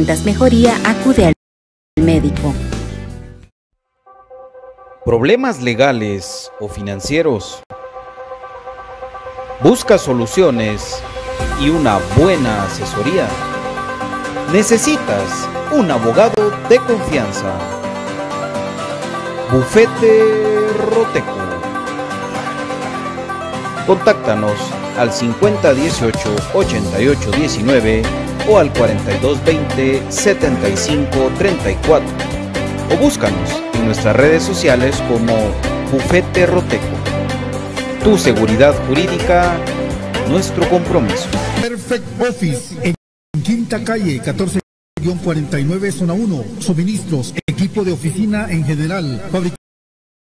mejoría, acude al médico. ¿Problemas legales o financieros? ¿Buscas soluciones y una buena asesoría? Necesitas un abogado de confianza. Bufete Roteco. Contáctanos al 5018-8819 o al 4220-7534 o búscanos en nuestras redes sociales como Bufete Roteco. Tu seguridad jurídica, nuestro compromiso. Perfect Office en Quinta Calle 14-49 Zona 1. Suministros, equipo de oficina en general.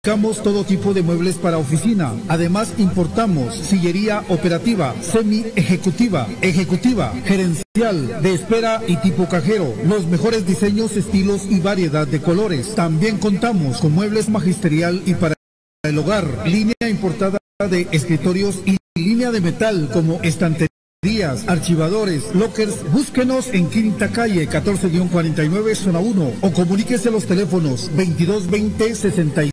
Fabricamos todo tipo de muebles para oficina. Además importamos sillería operativa, semi ejecutiva, gerencial, de espera y tipo cajero. Los mejores diseños, estilos y variedad de colores. También contamos con muebles magisterial y para el hogar, línea importada de escritorios y línea de metal como estantería Días, archivadores, lockers, búsquenos en Quinta Calle 14-49 Zona 1 o comuníquese a los teléfonos 2220 6600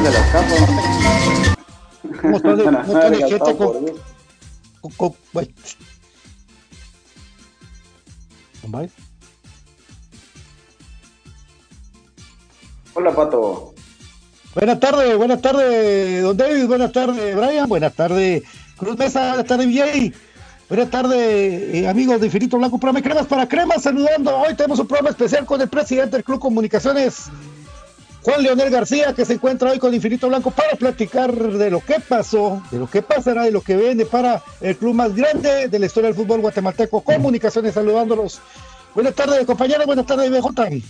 Pónganle las capas. Un montón de, un montón de gente con, con, con-. Hola, Pato. Buenas tardes, buenas tardes, don David, buenas tardes, Brian, buenas tardes, Cruz Mesa, buenas tardes, VJ, buenas tardes, eh, amigos de Infinito Blanco, programa Cremas para Cremas, saludando, hoy tenemos un programa especial con el presidente del Club Comunicaciones, Juan Leonel García, que se encuentra hoy con Infinito Blanco para platicar de lo que pasó, de lo que pasará, de lo que viene para el club más grande de la historia del fútbol guatemalteco, Comunicaciones, saludándolos. Buenas tardes, compañeros, buenas tardes, BJ.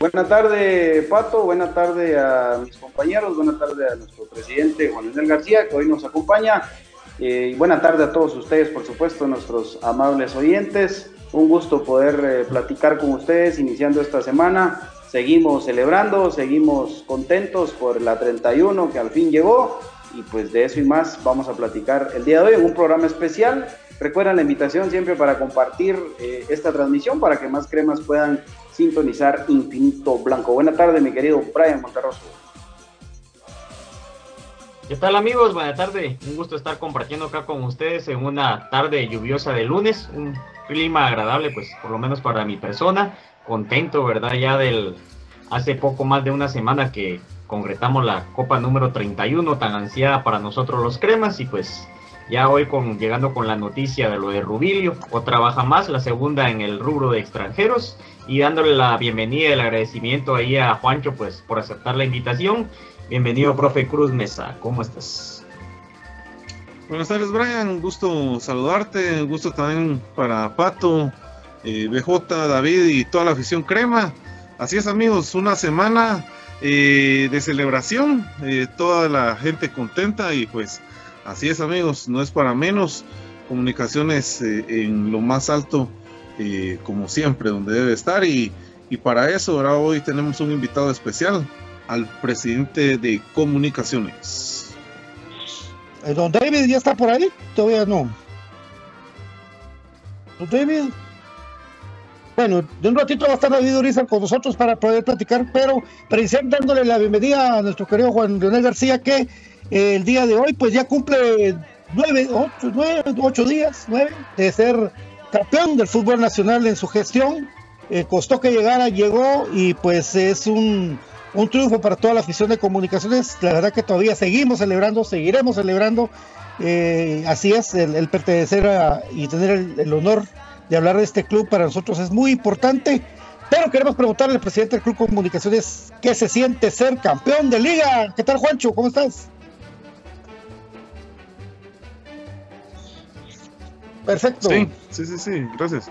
Buenas tardes, Pato. Buenas tardes a mis compañeros. Buenas tardes a nuestro presidente Juan Leonel García, que hoy nos acompaña. Eh, y buenas tardes a todos ustedes, por supuesto, nuestros amables oyentes. Un gusto poder eh, platicar con ustedes iniciando esta semana. Seguimos celebrando, seguimos contentos por la 31 que al fin llegó. Y pues de eso y más vamos a platicar el día de hoy en un programa especial. Recuerden la invitación siempre para compartir eh, esta transmisión para que más cremas puedan sintonizar Infinito Blanco. Buenas tardes, mi querido Brian Monterroso. ¿Qué tal amigos? Buenas tardes. Un gusto estar compartiendo acá con ustedes en una tarde lluviosa de lunes. Un clima agradable, pues por lo menos para mi persona. Contento, ¿verdad? Ya del hace poco más de una semana que concretamos la Copa número 31, tan ansiada para nosotros los cremas. Y pues ya hoy con, llegando con la noticia de lo de Rubilio, otra baja más, la segunda en el rubro de extranjeros. Y dándole la bienvenida y el agradecimiento ahí a Juancho, pues por aceptar la invitación. Bienvenido, profe Cruz Mesa. ¿Cómo estás? Buenas tardes, Brian. Un gusto saludarte. Un gusto también para Pato, eh, BJ, David y toda la afición crema. Así es, amigos, una semana eh, de celebración. eh, toda la gente contenta y pues así es, amigos. No es para menos. Comunicaciones eh, en lo más alto, eh, como siempre, donde debe estar. Y, y para eso, ahora hoy tenemos un invitado especial al presidente de Comunicaciones. Eh, Don David ya está por ahí, todavía no. Don David. Bueno, de un ratito va a estar David Uriza con nosotros para poder platicar, pero iniciar dándole la bienvenida a nuestro querido Juan Leonel García, que eh, el día de hoy pues ya cumple nueve, ocho, nueve, ocho días, nueve, de ser campeón del fútbol nacional en su gestión. Eh, costó que llegara, llegó y pues es un un triunfo para toda la afición de comunicaciones. La verdad que todavía seguimos celebrando, seguiremos celebrando. Eh, así es, el, pertenecer y tener el, honor de hablar de este club para nosotros es muy importante. Pero queremos preguntarle al presidente del Club Comunicaciones qué se siente ser campeón de liga. ¿Qué tal, Juancho? ¿Cómo estás? Perfecto. Sí, sí, sí, sí, gracias.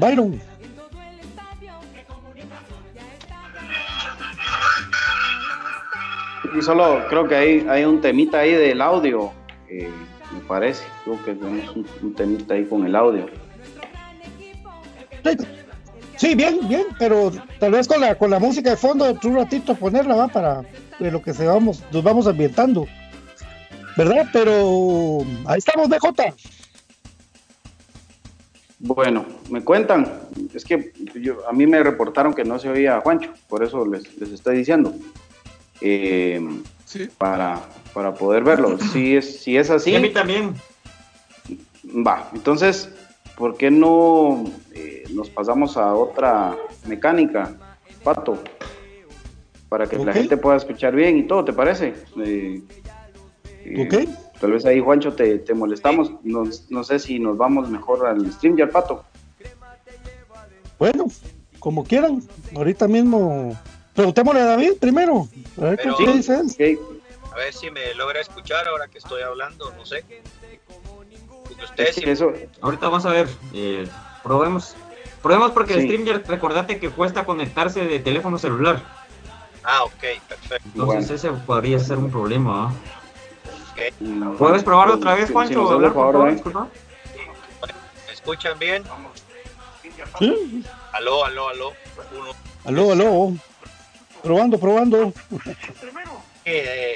Byron. Y solo creo que hay, hay un temita ahí del audio, eh, me parece. Creo que tenemos un, temita ahí con el audio. Sí, bien, bien, pero tal vez con la, con la música de fondo, un ratito ponerla, va, para de lo que se vamos, nos vamos ambientando. ¿Verdad? Pero ahí estamos, BJ. Bueno, me cuentan, es que a mí me reportaron que no se oía a Juancho, por eso les, estoy diciendo. Eh, para, para poder verlo. Si es, si es así. a mí también. Va, entonces, ¿por qué no eh, nos pasamos a otra mecánica, Pato? Para que la gente pueda escuchar bien y todo, ¿te parece? Eh, ok. Tal vez ahí, Juancho, te, molestamos. No, sé si nos vamos mejor al stream ya pato. Bueno, como quieran. Ahorita mismo. Preguntémosle a David primero. A ver qué dice él. A ver si me logra escuchar ahora que estoy hablando, no sé. eso. Ahorita vamos a ver. Eh, probemos. Probemos porque el stream ya recordate que cuesta conectarse de teléfono celular. Ah, ok, perfecto. Entonces ese podría ser un problema. ¿ah? ¿Puedes probar otra vez, Juancho? hablar, por favor, ¿Me escuchan bien? Sí. Aló, aló, aló. Uno. Aló, aló. Probando, probando. Eh,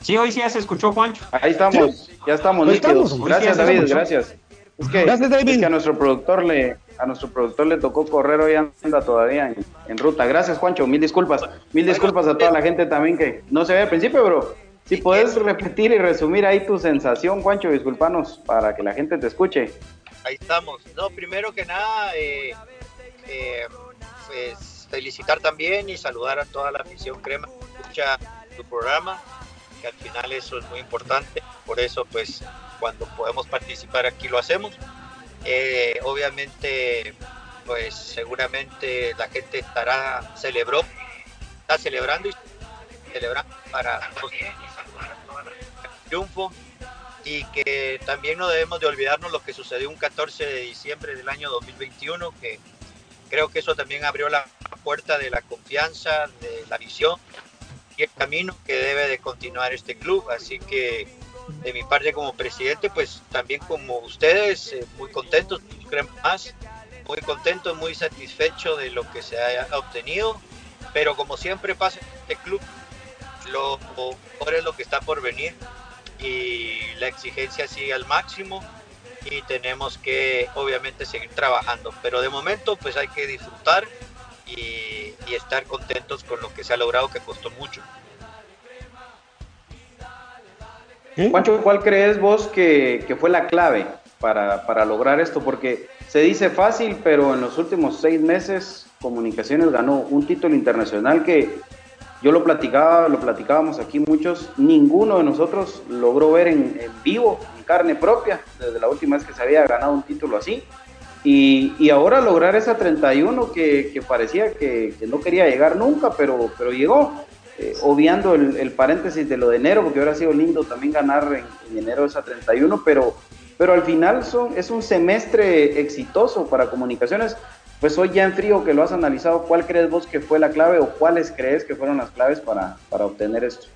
sí, hoy sí ya se escuchó, Juancho. Ahí estamos, ya estamos líquidos. Gracias, David, gracias. Es que, gracias, David. Es que a nuestro productor le, a nuestro productor le tocó correr hoy anda todavía en, ruta. Gracias, Juancho, mil disculpas. Mil disculpas a toda la gente también que no se ve al principio, pero si puedes repetir y resumir ahí tu sensación, Juancho, disculpanos para que la gente te escuche. Ahí estamos. No, primero que nada, eh, eh, pues, felicitar también y saludar a toda la afición crema que escucha tu programa, que al final eso es muy importante. Por eso, pues, cuando podemos participar aquí lo hacemos. Eh, obviamente, pues seguramente la gente estará, celebró, está celebrando y celebrando para triunfo y que también no debemos de olvidarnos lo que sucedió un 14 de diciembre del año 2021, que creo que eso también abrió la puerta de la confianza, de la visión y el camino que debe de continuar este club. Así que de mi parte como presidente, pues también como ustedes, eh, muy contentos, más, muy contento, muy satisfecho de lo que se haya obtenido, pero como siempre pasa en este club, lo mejor es lo que está por venir y la exigencia sigue al máximo y tenemos que obviamente seguir trabajando. Pero de momento pues hay que disfrutar y, y estar contentos con lo que se ha logrado que costó mucho. Juancho, ¿cuál crees vos que, que fue la clave para, para, lograr esto? Porque se dice fácil, pero en los últimos seis meses Comunicaciones ganó un título internacional que yo lo platicaba, lo platicábamos aquí muchos, ninguno de nosotros logró ver en, vivo, en carne propia, desde la última vez que se había ganado un título así. Y, ahora lograr esa 31 que, parecía que, no quería llegar nunca, pero, pero llegó. Eh, obviando el, el, paréntesis de lo de enero, porque hubiera sido lindo también ganar en, en, enero esa 31, pero, pero al final son, es un semestre exitoso para comunicaciones. Pues hoy ya en frío que lo has analizado, ¿cuál crees vos que fue la clave o cuáles crees que fueron las claves para, para obtener esto?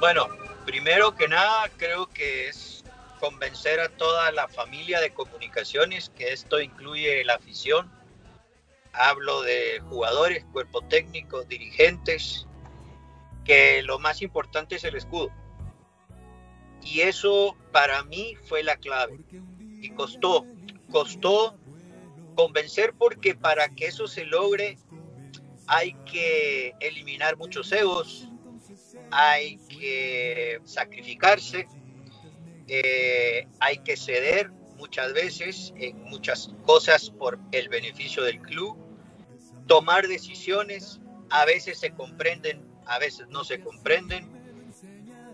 Bueno, primero que nada creo que es convencer a toda la familia de comunicaciones, que esto incluye la afición, hablo de jugadores, cuerpo técnico, dirigentes, que lo más importante es el escudo. Y eso para mí fue la clave. Y costó, costó convencer porque para que eso se logre hay que eliminar muchos egos, hay que sacrificarse, eh, hay que ceder muchas veces en muchas cosas por el beneficio del club, tomar decisiones, a veces se comprenden, a veces no se comprenden,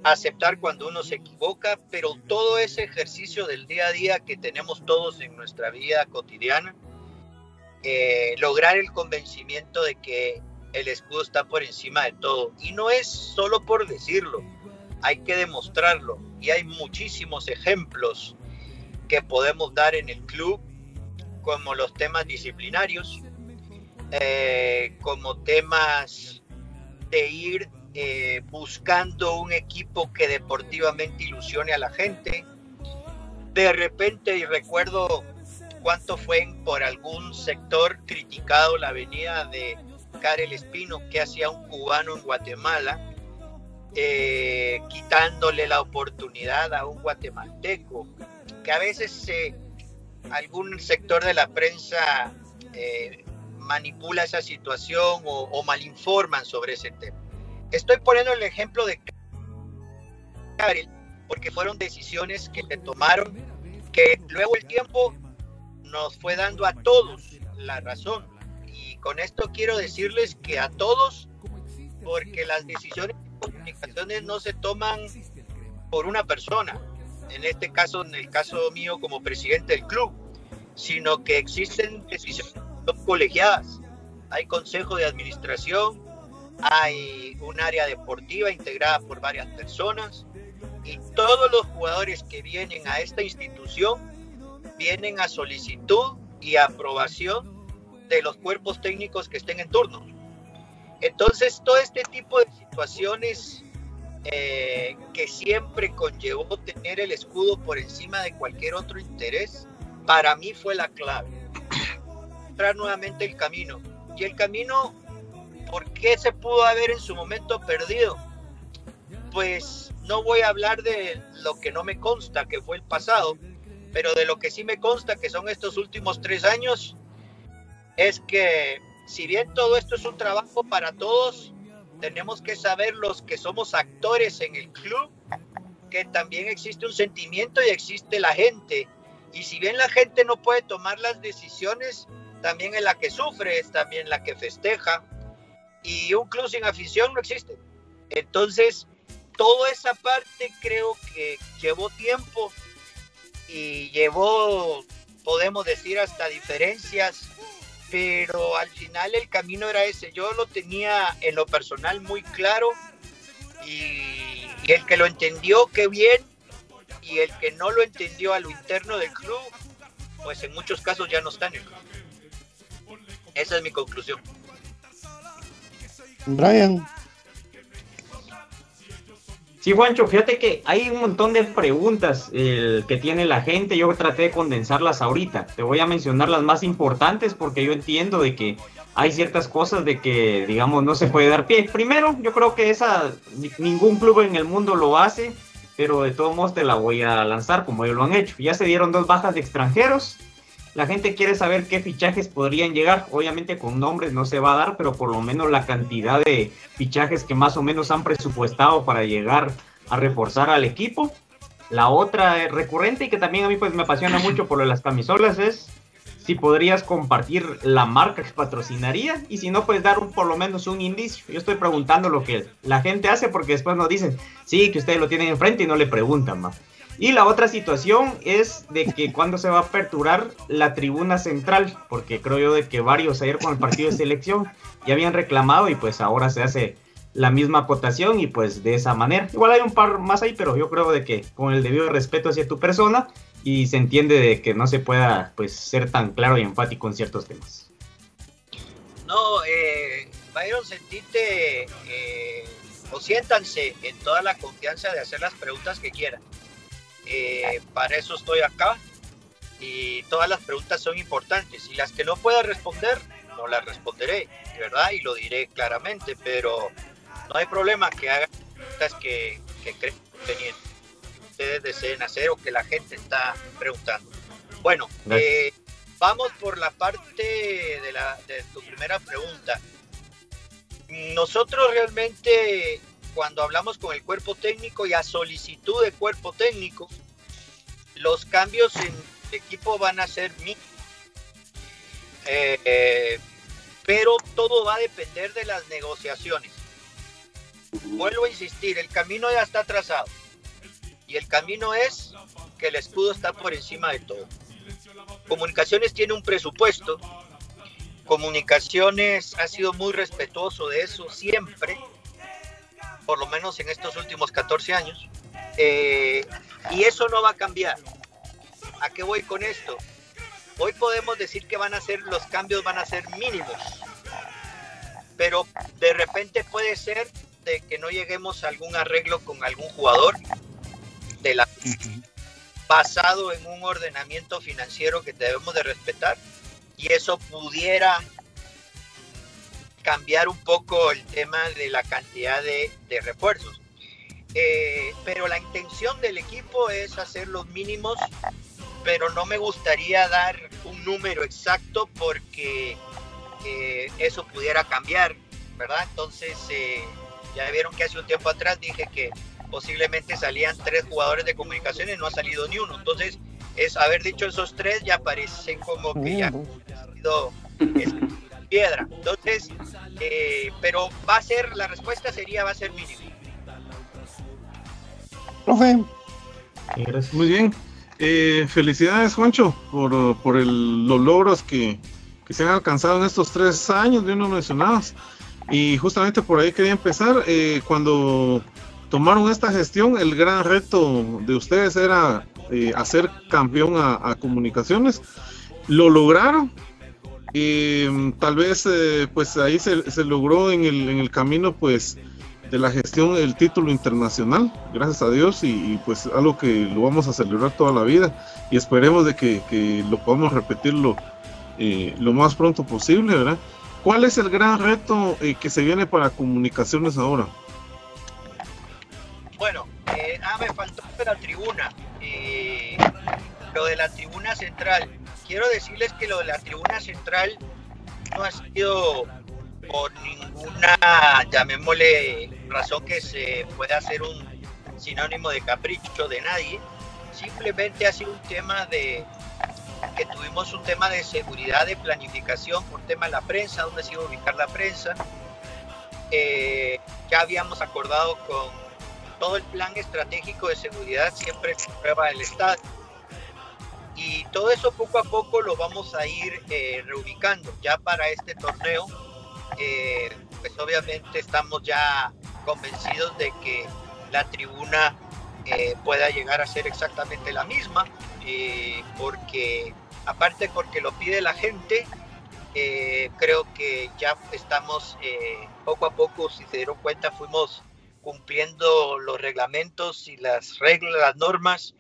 aceptar cuando uno se equivoca, pero todo ese ejercicio del día a día que tenemos todos en nuestra vida cotidiana, eh, lograr el convencimiento de que el escudo está por encima de todo. Y no es solo por decirlo, hay que demostrarlo. Y hay muchísimos ejemplos que podemos dar en el club, como los temas disciplinarios, eh, como temas de ir eh, buscando un equipo que deportivamente ilusione a la gente. De repente, y recuerdo cuánto fue por algún sector criticado la venida de Karel Espino, que hacía un cubano en Guatemala, eh, quitándole la oportunidad a un guatemalteco, que a veces eh, algún sector de la prensa eh, manipula esa situación o, malinforman sobre ese tema. Estoy poniendo el ejemplo de Karel, porque fueron decisiones que se tomaron, que luego el tiempo nos fue dando a todos la razón. Y con esto quiero decirles que a todos, porque las decisiones de comunicaciones no se toman por una persona, en este caso, en el caso mío como presidente del club, sino que existen decisiones colegiadas. Hay consejo de administración, hay un área deportiva integrada por varias personas y todos los jugadores que vienen a esta institución vienen a solicitud y aprobación de los cuerpos técnicos que estén en turno. Entonces, todo este tipo de situaciones eh, que siempre conllevó tener el escudo por encima de cualquier otro interés, para mí fue la clave. Entrar nuevamente el camino. Y el camino, ¿por qué se pudo haber en su momento perdido? Pues no voy a hablar de lo que no me consta, que fue el pasado, pero de lo que sí me consta que son estos últimos tres años, es que si bien todo esto es un trabajo para todos, tenemos que saber los que somos actores en el club, que también existe un sentimiento y existe la gente. Y si bien la gente no puede tomar las decisiones, también es la que sufre, es también la que festeja. Y un club sin afición no existe. Entonces, toda esa parte creo que llevó tiempo y llevó, podemos decir, hasta diferencias, pero al final el camino era ese. Yo lo tenía en lo personal muy claro y, el que lo entendió, qué bien, y el que no lo entendió a lo interno del club, pues en muchos casos ya no está en el club. Esa es mi conclusión. Brian. Sí, Juancho, fíjate que hay un montón de preguntas que tiene la gente. Yo traté de condensarlas ahorita. Te voy a mencionar las más importantes porque yo entiendo de que hay ciertas cosas de que, digamos, no se puede dar pie. Primero, yo creo que esa ningún club en el mundo lo hace, pero de todos modos te la voy a lanzar como ellos lo han hecho. Ya se dieron dos bajas de extranjeros. La gente quiere saber qué fichajes podrían llegar. Obviamente con nombres no se va a dar, pero por lo menos la cantidad de fichajes que más o menos han presupuestado para llegar a reforzar al equipo. La otra recurrente y que también a mí pues me apasiona mucho por lo de las camisolas es si podrías compartir la marca que patrocinaría y si no, puedes dar un, por lo menos un indicio. Yo estoy preguntando lo que la gente hace porque después nos dicen, sí, que ustedes lo tienen enfrente y no le preguntan más. Y la otra situación es de que cuando se va a aperturar la tribuna central, porque creo yo de que varios ayer con el partido de selección ya habían reclamado y pues ahora se hace la misma acotación y pues de esa manera. Igual hay un par más ahí, pero yo creo de que con el debido respeto hacia tu persona y se entiende de que no se pueda pues ser tan claro y enfático en ciertos temas. No, eh, Byron, sentite eh, o siéntanse en toda la confianza de hacer las preguntas que quieran. Eh, para eso estoy acá y todas las preguntas son importantes y las que no pueda responder, no las responderé, ¿verdad? Y lo diré claramente, pero no hay problema que hagan preguntas que, que creen convenientes ustedes deseen hacer o que la gente está preguntando. Bueno, eh, vamos por la parte de, la, de tu primera pregunta. Nosotros realmente, cuando hablamos con el cuerpo técnico y a solicitud de cuerpo técnico, los cambios en el equipo van a ser mínimos. Eh, pero todo va a depender de las negociaciones. Vuelvo a insistir, el camino ya está trazado y el camino es que el escudo está por encima de todo. Comunicaciones tiene un presupuesto. Comunicaciones ha sido muy respetuoso de eso siempre, por lo menos en estos últimos 14 años. Eh, y eso no va a cambiar. ¿A qué voy con esto? Hoy podemos decir que van a ser, los cambios van a ser mínimos, pero de repente puede ser de que no lleguemos a algún arreglo con algún jugador de la basado en un ordenamiento financiero que debemos de respetar y eso pudiera cambiar un poco el tema de la cantidad de, refuerzos. Eh, pero la intención del equipo es hacer los mínimos, pero no me gustaría dar un número exacto porque eh, eso pudiera cambiar, ¿verdad? Entonces, eh, ya vieron que hace un tiempo atrás dije que posiblemente salían tres jugadores de comunicaciones, no ha salido ni uno. Entonces, es haber dicho esos tres ya parecen como que ya ha sido piedra. Entonces, eh, pero va a ser, la respuesta sería, va a ser mínimo. Profe. Muy bien. Eh, felicidades, Juancho, por, por el, los logros que, que, se han alcanzado en estos tres años, de uno mencionados. Y justamente por ahí quería empezar. Eh, cuando tomaron esta gestión, el gran reto de ustedes era eh, hacer campeón a, comunicaciones. Lo lograron. Y mm, tal vez eh, pues ahí se, logró en el, en el, camino pues de la gestión del título internacional, gracias a Dios, y, pues algo que lo vamos a celebrar toda la vida y esperemos de que, lo podamos repetirlo eh, lo más pronto posible, ¿verdad? ¿Cuál es el gran reto que se viene para comunicaciones ahora? Bueno, eh, ah, me faltó la tribuna. Eh, lo de la tribuna central. Quiero decirles que lo de la tribuna central no ha sido por ninguna, llamémosle, razón que se pueda hacer un sinónimo de capricho de nadie. Simplemente ha sido un tema de que tuvimos un tema de seguridad, de planificación por tema de la prensa, donde se iba a ubicar la prensa. Eh, ya habíamos acordado con todo el plan estratégico de seguridad siempre se prueba el Estado. Y todo eso poco a poco lo vamos a ir eh, reubicando. Ya para este torneo, eh, pues obviamente estamos ya convencidos de que la tribuna eh, pueda llegar a ser exactamente la misma, porque aparte porque lo pide la gente, creo que ya estamos poco a poco, si se dieron cuenta, fuimos cumpliendo los reglamentos y las reglas, las normas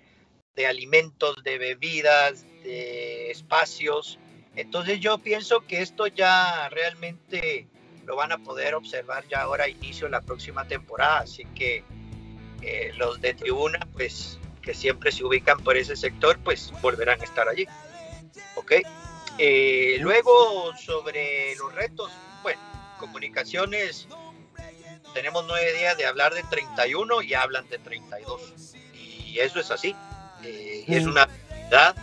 de alimentos, de bebidas, de espacios. Entonces yo pienso que esto ya realmente lo van a poder observar ya ahora inicio de la próxima temporada, así que eh, los de tribuna, pues que siempre se ubican por ese sector, pues volverán a estar allí. ¿Ok? Eh, luego sobre los retos, bueno, comunicaciones, tenemos nueve días de hablar de 31 y hablan de 32. Y eso es así, eh, es una verdad.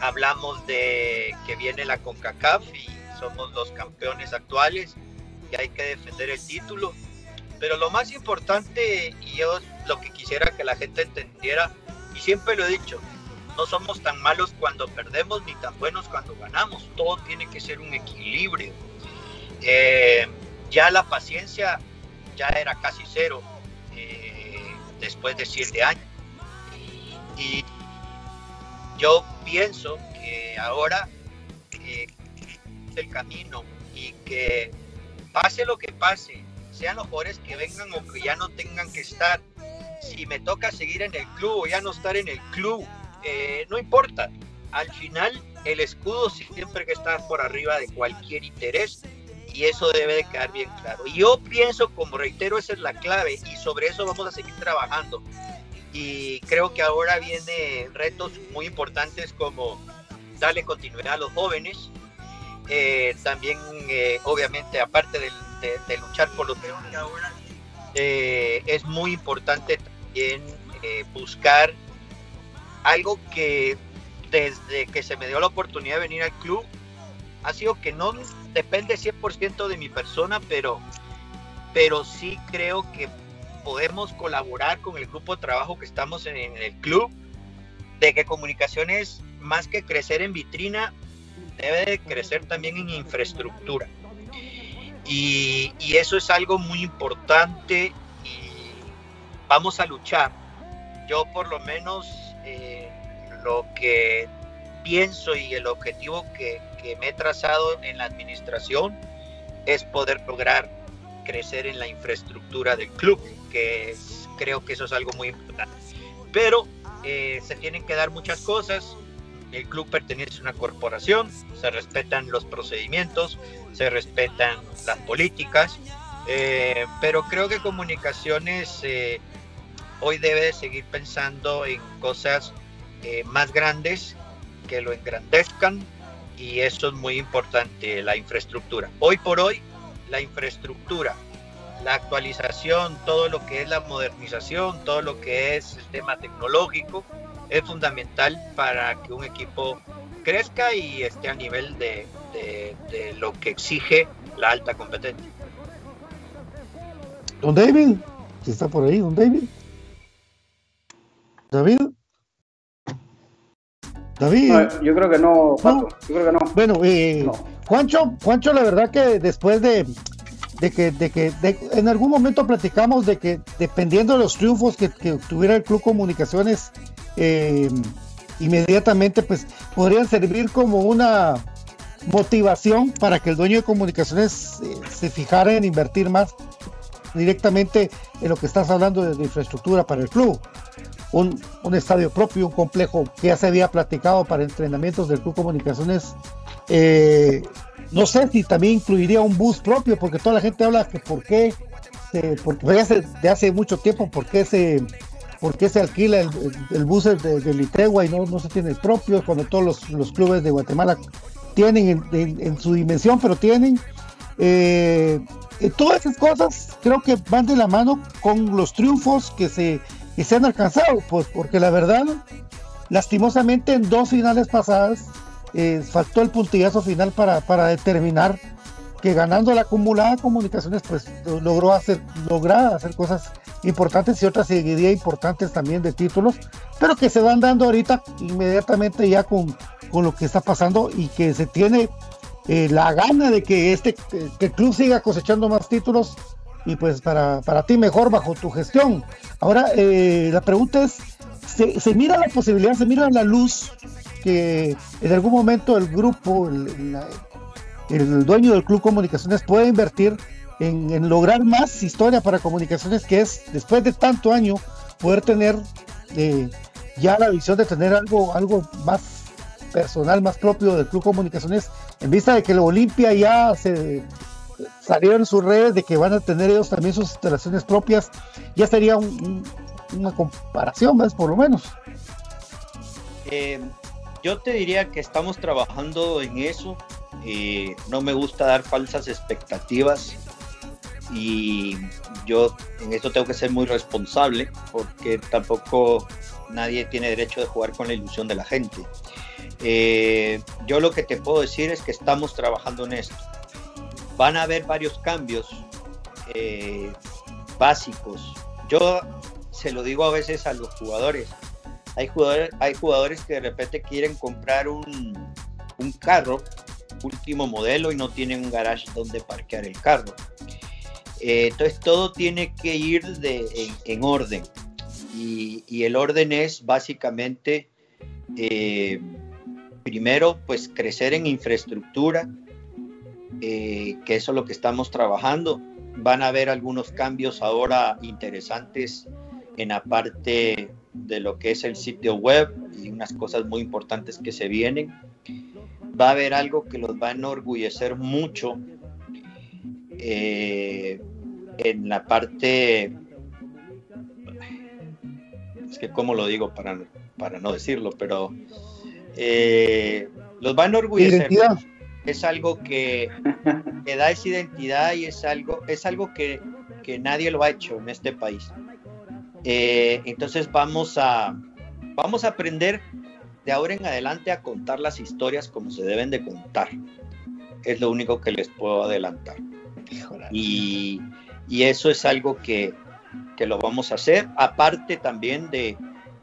Hablamos de que viene la CONCACAF y somos los campeones actuales y hay que defender el título. Pero lo más importante, y yo lo que quisiera que la gente entendiera, y siempre lo he dicho, no somos tan malos cuando perdemos ni tan buenos cuando ganamos. Todo tiene que ser un equilibrio. Eh, ya la paciencia ya era casi cero eh, después de siete años. Y, yo pienso que ahora eh, el camino y que pase lo que pase, sean los jugadores que vengan o que ya no tengan que estar, si me toca seguir en el club o ya no estar en el club, eh, no importa. Al final, el escudo siempre que está por arriba de cualquier interés y eso debe de quedar bien claro. Y yo pienso, como reitero, esa es la clave y sobre eso vamos a seguir trabajando. Y creo que ahora vienen retos muy importantes como darle continuidad a los jóvenes, eh, también eh, obviamente aparte de, luchar por los peones ahora, es muy importante también buscar algo que desde que se me dio la oportunidad de venir al club ha sido que no depende 100% de mi persona, pero, pero sí creo que podemos colaborar con el grupo de trabajo que estamos en, el club, de que comunicaciones, más que crecer en vitrina, debe de crecer también en infraestructura. Y, eso es algo muy importante y vamos a luchar. Yo por lo menos eh, lo que pienso y el objetivo que, me he trazado en la administración es poder lograr crecer en la infraestructura del club, que creo que eso es algo muy importante. Pero eh, se tienen que dar muchas cosas. El club pertenece a una corporación, se respetan los procedimientos, se respetan las políticas, eh, pero creo que comunicaciones hoy debe de seguir pensando en cosas eh, más grandes que lo engrandezcan y eso es muy importante, la infraestructura. Hoy por hoy, la infraestructura, la actualización, todo lo que es la modernización, todo lo que es el tema tecnológico, es fundamental para que un equipo crezca y esté a nivel de, de lo que exige la alta competencia. Don David, está por ahí, don David. David. David. yo creo que no, Yo creo que no. Bueno, eh, Juancho, Juancho, la verdad que después de, que, en algún momento platicamos de que dependiendo de los triunfos que, que tuviera el Club Comunicaciones, eh, inmediatamente pues podrían servir como una motivación para que el dueño de comunicaciones eh, se fijara en invertir más directamente en lo que estás hablando de infraestructura para el club un, estadio propio, un complejo que ya se había platicado para entrenamientos del Club Comunicaciones. Eh, no sé si también incluiría un bus propio, porque toda la gente habla que por qué, porque hace, de hace mucho tiempo, por qué se, por se alquila el, bus de, de, Litegua y no, no se tiene propio, cuando todos los, clubes de Guatemala tienen en, su dimensión, pero tienen. Eh, todas esas cosas creo que van de la mano con los triunfos que se y se han alcanzado, pues porque la verdad, lastimosamente en dos finales pasadas eh, faltó el puntillazo final para, para, determinar que ganando la acumulada comunicaciones pues logró hacer, lograr hacer cosas importantes y otras seguiría importantes también de títulos, pero que se van dando ahorita inmediatamente ya con, con lo que está pasando y que se tiene eh, la gana de que este que el club siga cosechando más títulos y pues para, para ti mejor bajo tu gestión. Ahora, eh, la pregunta es, ¿se, mira la posibilidad, se mira la luz que en algún momento el grupo, el, el, dueño del Club Comunicaciones puede invertir en, lograr más historia para comunicaciones, que es, después de tanto año, poder tener eh, ya la visión de tener algo, algo más personal más propio del Club Comunicaciones, en vista de que el Olimpia ya se salieron sus redes de que van a tener ellos también sus instalaciones propias, ya sería un- un- una comparación, ¿ves? Por lo menos. Eh, yo te diría que estamos trabajando en eso. Eh, no me gusta dar falsas expectativas y yo en esto tengo que ser muy responsable porque tampoco nadie tiene derecho de jugar con la ilusión de la gente. Eh, yo lo que te puedo decir es que estamos trabajando en esto. Van a haber varios cambios eh, básicos. Yo se lo digo a veces a los jugadores. Hay jugadores, hay jugadores que de repente quieren comprar un, un carro último modelo y no tienen un garage donde parquear el carro. Eh, entonces todo tiene que ir de, en, en orden. Y, y el orden es básicamente, eh, primero, pues crecer en infraestructura, eh, que eso es lo que estamos trabajando. Van a haber algunos cambios ahora interesantes en la parte de lo que es el sitio web y unas cosas muy importantes que se vienen. Va a haber algo que los va a enorgullecer mucho eh, en la parte, es que cómo lo digo para, para no decirlo, pero eh, los va a enorgullecer. Identidad. Es algo que, que da esa identidad y es algo, es algo que, que nadie lo ha hecho en este país. Eh, entonces vamos a, vamos a aprender de ahora en adelante a contar las historias como se deben de contar. Es lo único que les puedo adelantar. Y, y eso es algo que, que, lo vamos a hacer, aparte también de,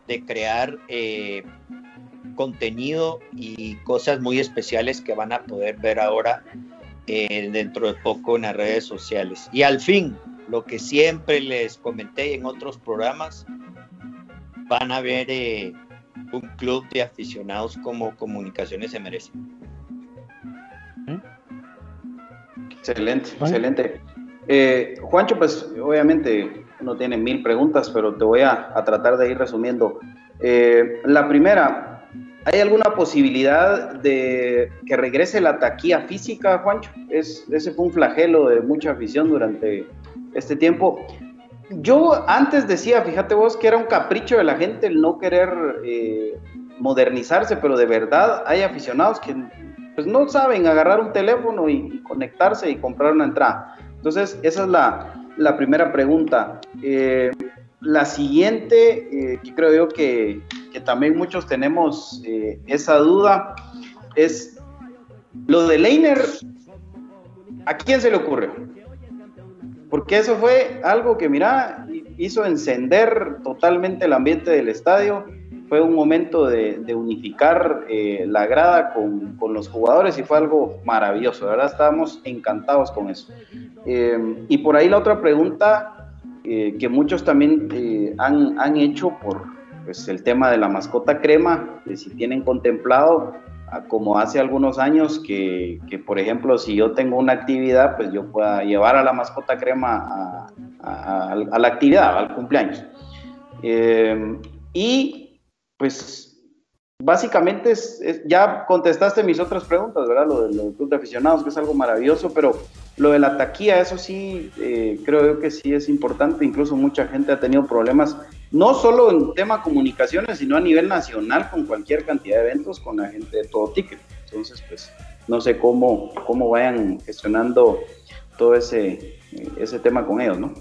de crear eh, contenido y cosas muy especiales que van a poder ver ahora eh, dentro de poco en las redes sociales. Y al fin, lo que siempre les comenté en otros programas, van a ver eh, un club de aficionados como Comunicaciones se merece. Excelente, excelente. Eh, Juancho, pues obviamente uno tiene mil preguntas, pero te voy a, a tratar de ir resumiendo. Eh, la primera, ¿hay alguna posibilidad de que regrese la taquilla física, Juancho? Es, ese fue un flagelo de mucha afición durante este tiempo. Yo antes decía, fíjate vos, que era un capricho de la gente el no querer eh, modernizarse, pero de verdad hay aficionados que pues no saben agarrar un teléfono y, conectarse y comprar una entrada. Entonces, esa es la, la primera pregunta. Eh, la siguiente, eh, que creo yo que, que, también muchos tenemos eh, esa duda, es lo de Leiner, ¿a quién se le ocurre? Porque eso fue algo que, mira, hizo encender totalmente el ambiente del estadio. Fue un momento de, de unificar eh, la grada con, con, los jugadores y fue algo maravilloso. De verdad, estábamos encantados con eso. Eh, y por ahí la otra pregunta eh, que muchos también eh, han, han, hecho por pues, el tema de la mascota crema, de si tienen contemplado como hace algunos años que, que, por ejemplo, si yo tengo una actividad, pues yo pueda llevar a la mascota crema a, la actividad, al cumpleaños. Eh, y pues básicamente es, ya contestaste mis otras preguntas, ¿verdad? Lo, de, del club de aficionados, que es algo maravilloso, pero lo de la taquilla, eso sí, eh, creo yo que sí es importante, incluso mucha gente ha tenido problemas no solo en tema comunicaciones, sino a nivel nacional con cualquier cantidad de eventos con la gente de todo ticket. Entonces, pues, no sé cómo, cómo vayan gestionando todo ese, ese tema con ellos, ¿no?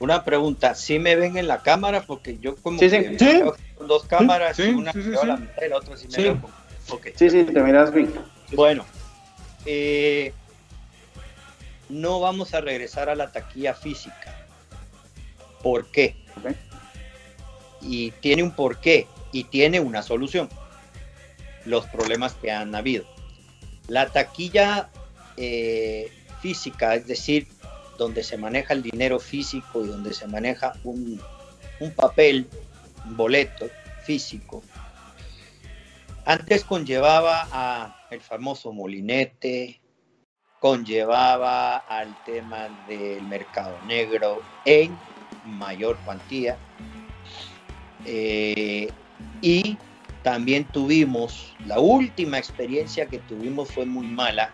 Una pregunta, ¿sí me ven en la cámara? Porque yo como sí, sí. que ¿Sí? con dos cámaras, Sí, una sí, sí, me veo sí. la mitad y la otra sí me Sí. veo como- Ok. Sí, sí, te miras bien. Bueno, eh, no vamos a regresar a la taquilla física. ¿Por qué? Y tiene un porqué y tiene una solución. Los problemas que han habido. La taquilla eh, física, es decir, donde se maneja el dinero físico y donde se maneja un, un papel, un boleto físico, antes conllevaba a el famoso molinete, conllevaba al tema del mercado negro en mayor cuantía eh, y también tuvimos, la última experiencia que tuvimos fue muy mala,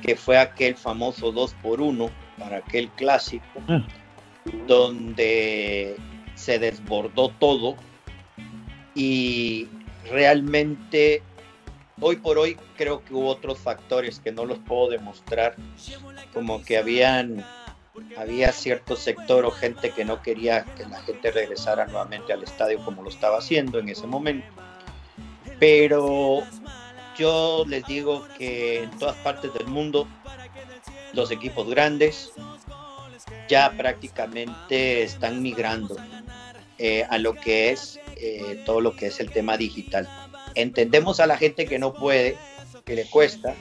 que fue aquel famoso 2 por 1 para aquel clásico, donde se desbordó todo y realmente hoy por hoy creo que hubo otros factores que no los puedo demostrar, como que habían había cierto sector o gente que no quería que la gente regresara nuevamente al estadio como lo estaba haciendo en ese momento. Pero yo les digo que en todas partes del mundo los equipos grandes ya prácticamente están migrando eh, a lo que es eh, todo lo que es el tema digital. Entendemos a la gente que no puede, que le cuesta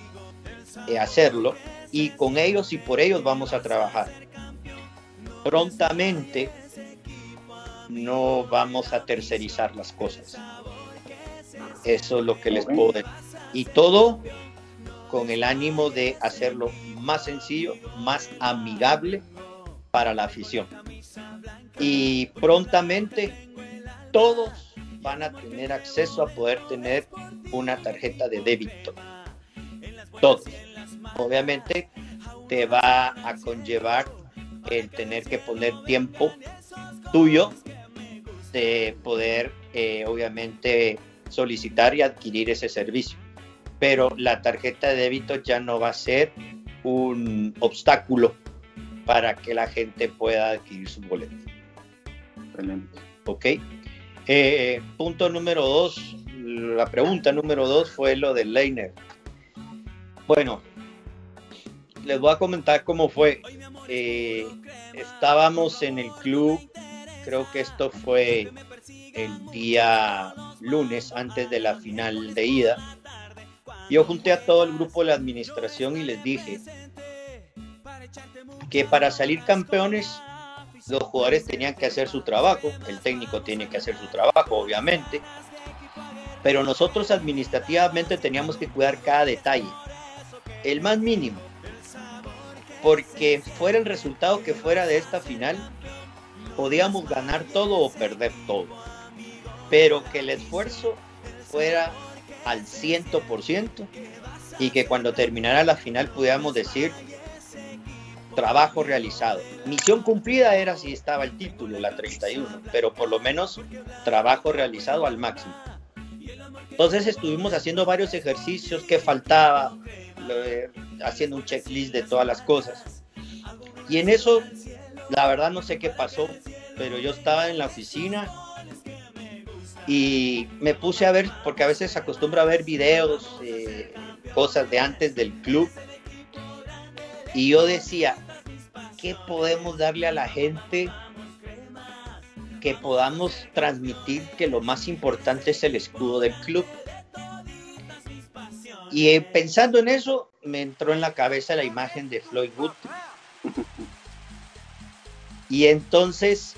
eh, hacerlo, y con ellos y por ellos vamos a trabajar. Prontamente no vamos a tercerizar las cosas. Eso es lo que les puedo decir. Y todo con el ánimo de hacerlo más sencillo, más amigable para la afición. Y prontamente todos van a tener acceso a poder tener una tarjeta de débito. Todos. Obviamente te va a conllevar el tener que poner tiempo tuyo de poder, eh, obviamente, solicitar y adquirir ese servicio. Pero la tarjeta de débito ya no va a ser un obstáculo para que la gente pueda adquirir su boleto. Excelente. Ok. Eh, punto número dos, la pregunta número dos fue lo del Leiner. Bueno, les voy a comentar cómo fue. Eh, estábamos en el club, creo que esto fue el día lunes antes de la final de ida. Yo junté a todo el grupo de la administración y les dije que para salir campeones los jugadores tenían que hacer su trabajo, el técnico tiene que hacer su trabajo, obviamente, pero nosotros administrativamente teníamos que cuidar cada detalle, el más mínimo, porque fuera el resultado que fuera de esta final, podíamos ganar todo o perder todo, pero que el esfuerzo fuera al 100% y que cuando terminara la final pudiéramos decir trabajo realizado. Misión cumplida era si estaba el título, la 31, pero por lo menos trabajo realizado al máximo. Entonces estuvimos haciendo varios ejercicios que faltaba, haciendo un checklist de todas las cosas. Y en eso, la verdad no sé qué pasó, pero yo estaba en la oficina y me puse a ver, porque a veces acostumbro a ver videos, eh, cosas de antes del club y yo decía, ¿qué podemos darle a la gente que podamos transmitir que lo más importante es el escudo del club? Y eh, pensando en eso, me entró en la cabeza la imagen de Floyd Wood. Y entonces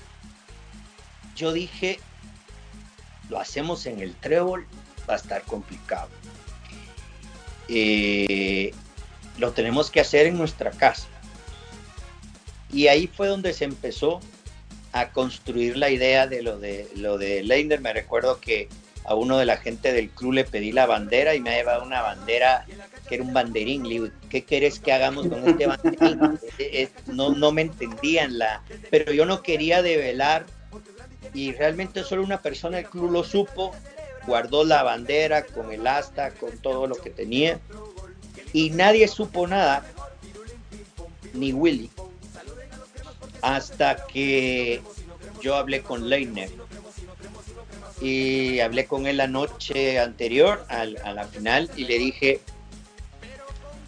yo dije, lo hacemos en el trébol, va a estar complicado. Eh, lo tenemos que hacer en nuestra casa. Y ahí fue donde se empezó a construir la idea de lo de lo de Leiner. Me recuerdo que a uno de la gente del club le pedí la bandera y me ha llevado una bandera que era un banderín. Le digo, ¿qué quieres que hagamos con este banderín? no, no me entendían la, pero yo no quería develar y realmente solo una persona del club lo supo, guardó la bandera con el asta, con todo lo que tenía y nadie supo nada, ni Willy, hasta que yo hablé con Leiner. Y hablé con él la noche anterior a la final y le dije,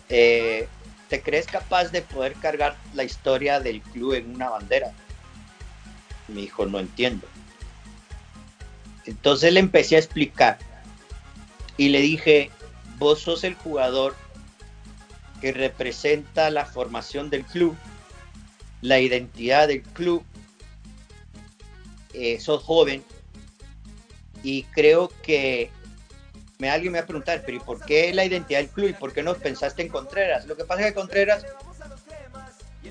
eh, ¿te crees capaz de poder cargar la historia del club en una bandera? Me dijo, no entiendo. Entonces le empecé a explicar y le dije, vos sos el jugador que representa la formación del club, la identidad del club. Eh, sos joven y creo que me, alguien me va a preguntar, pero ¿y por qué la identidad del club y por qué no pensaste en Contreras? Lo que pasa es que Contreras,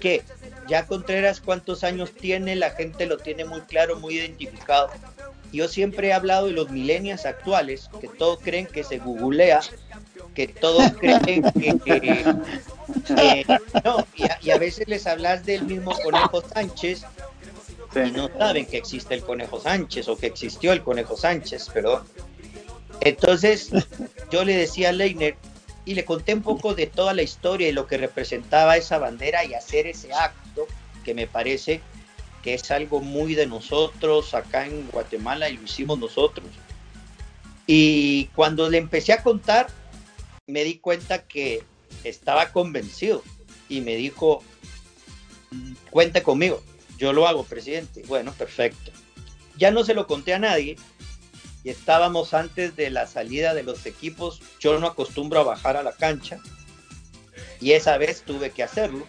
que ya Contreras cuántos años tiene, la gente lo tiene muy claro, muy identificado. yo siempre he hablado de los millennials actuales, que todos creen que se googlea, que todos creen que... que- no, y a, y a veces les hablas del mismo Conejo Sánchez y no saben que existe el Conejo Sánchez o que existió el Conejo Sánchez, perdón. Entonces, yo le decía a Leiner y le conté un poco de toda la historia y lo que representaba esa bandera y hacer ese acto que me parece que es algo muy de nosotros acá en Guatemala y lo hicimos nosotros. Y cuando le empecé a contar, me di cuenta que estaba convencido y me dijo, "Mm, cuenta conmigo, yo lo hago, presidente. Bueno, perfecto. Ya no se lo conté a nadie y estábamos antes de la salida de los equipos. Yo no acostumbro a bajar a la cancha y esa vez tuve que hacerlo.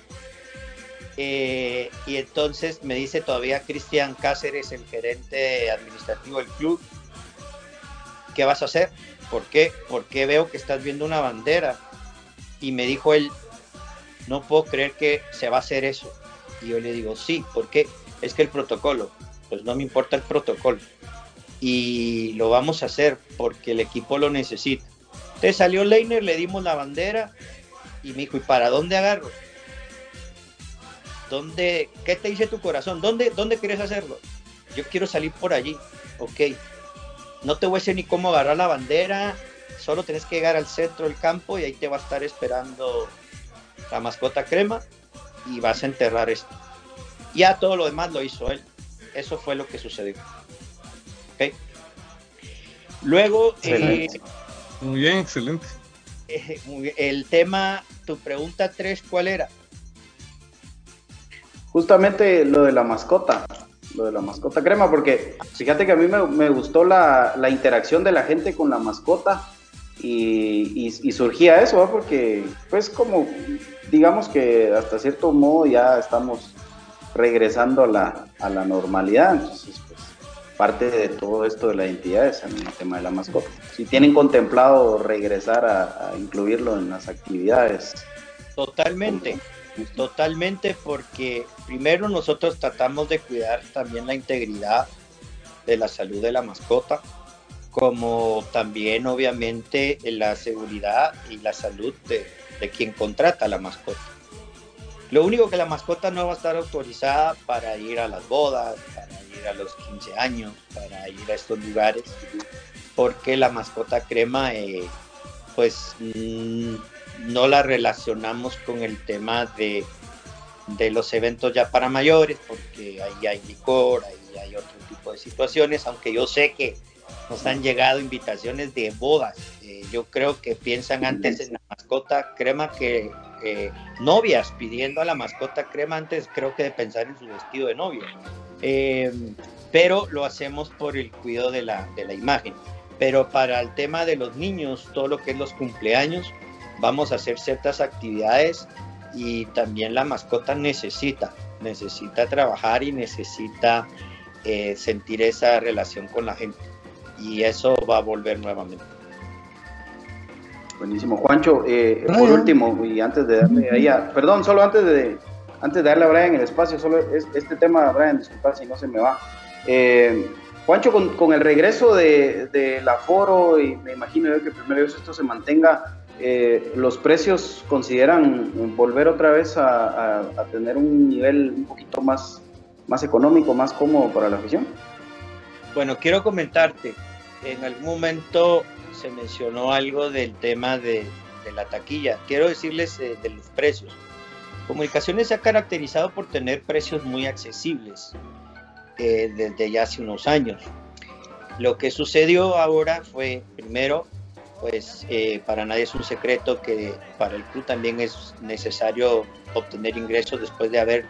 Eh, y entonces me dice todavía Cristian Cáceres, el gerente administrativo del club, ¿qué vas a hacer? ¿Por qué? Porque veo que estás viendo una bandera. Y me dijo él, no puedo creer que se va a hacer eso. Y yo le digo, sí, ¿por qué? Es que el protocolo, pues no me importa el protocolo. Y lo vamos a hacer porque el equipo lo necesita. Entonces salió Leiner, le dimos la bandera y me dijo, ¿y para dónde agarro? ¿Dónde, ¿Qué te dice tu corazón? ¿Dónde, ¿Dónde quieres hacerlo? Yo quiero salir por allí. Ok. No te voy a decir ni cómo agarrar la bandera. Solo tenés que llegar al centro del campo y ahí te va a estar esperando la mascota crema y vas a enterrar esto. Ya todo lo demás lo hizo él. Eso fue lo que sucedió. Ok. Luego, eh. Muy bien, excelente. eh, muy bien. el tema, tu pregunta 3, ¿cuál era? Justamente lo de la mascota, lo de la mascota crema, porque fíjate que a mí me, me gustó la, la interacción de la gente con la mascota y, y- y surgía eso, ¿va? porque pues como digamos que hasta cierto modo ya estamos regresando a la, a la normalidad, entonces pues parte de todo esto de la identidad es el tema de la mascota. Si tienen contemplado regresar a, a incluirlo en las actividades. Totalmente, totalmente, porque primero nosotros tratamos de cuidar también la integridad de la salud de la mascota, como también obviamente la seguridad y la salud de, de quien contrata la mascota. Lo único que la mascota no va a estar autorizada para ir a las bodas, para ir a los 15 años, para ir a estos lugares, porque la mascota crema, eh, pues mm, no la relacionamos con el tema de, de los eventos ya para mayores, porque ahí hay licor, ahí hay otro tipo de situaciones, aunque yo sé que nos han llegado invitaciones de bodas. Eh, yo creo que piensan antes en la mascota crema que novias, pidiendo a la mascota crema antes creo que de pensar en su vestido de novio. Eh, pero lo hacemos por el cuidado de la, de la imagen. Pero para el tema de los niños, todo lo que es los cumpleaños, vamos a hacer ciertas actividades y también la mascota necesita, necesita trabajar y necesita eh, sentir esa relación con la gente. Y eso va a volver nuevamente. Buenísimo, Juancho. eh, por último, y antes de darle ahí a, perdón, solo antes de, antes de darle a Brian el espacio, solo es, este tema, Brian, disculpa si no se me va. Eh, Juancho, con, con el regreso de- del aforo, y me imagino yo que primero Dios esto se mantenga, eh, ¿los precios consideran volver otra vez a, a- a tener un nivel un poquito más, más económico, más cómodo para la afición? Bueno, quiero comentarte, en algún momento se mencionó algo del tema de, la taquilla. Quiero decirles eh, de los precios. Comunicaciones se ha caracterizado por tener precios muy accesibles eh, desde ya hace unos años. Lo que sucedió ahora fue, primero, pues eh, para nadie es un secreto que para el club también es necesario obtener ingresos después de haber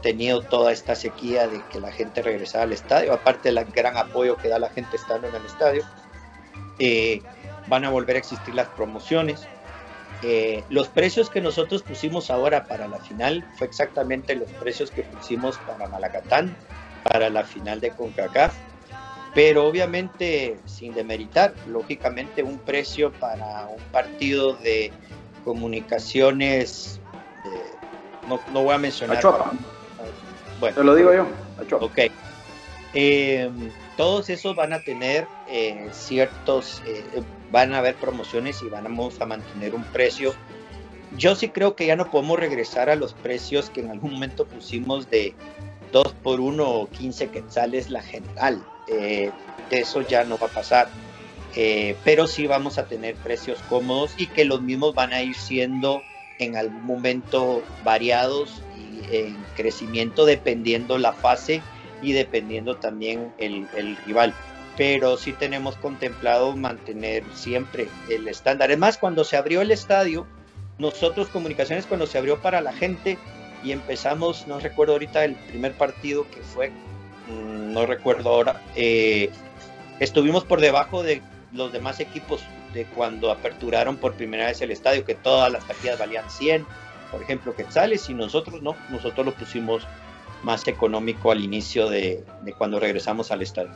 tenido toda esta sequía de que la gente regresara al estadio, aparte del gran apoyo que da la gente estando en el estadio. Eh, van a volver a existir las promociones. Eh, los precios que nosotros pusimos ahora para la final fue exactamente los precios que pusimos para Malacatán, para la final de CONCACAF, pero obviamente sin demeritar, lógicamente un precio para un partido de comunicaciones, eh, no, no voy a mencionar. Bueno, Te lo digo yo. Ok. Eh, todos esos van a tener eh, ciertos, eh, van a haber promociones y vamos a mantener un precio. Yo sí creo que ya no podemos regresar a los precios que en algún momento pusimos de 2 por 1 o 15 quetzales la general. de eso ya no va a pasar. pero sí vamos a tener precios cómodos y que los mismos van a ir siendo en algún momento variados en crecimiento dependiendo la fase y dependiendo también el, rival. Pero sí tenemos contemplado mantener siempre el estándar. Además, cuando se abrió el estadio, nosotros comunicaciones cuando se abrió para la gente y empezamos, no recuerdo ahorita el primer partido que fue, mm, no recuerdo ahora, eh, estuvimos por debajo de los demás equipos de cuando aperturaron por primera vez el estadio, que todas las taquillas valían 100, por ejemplo, quetzales, y nosotros no, nosotros lo pusimos más económico al inicio de, cuando regresamos al estadio.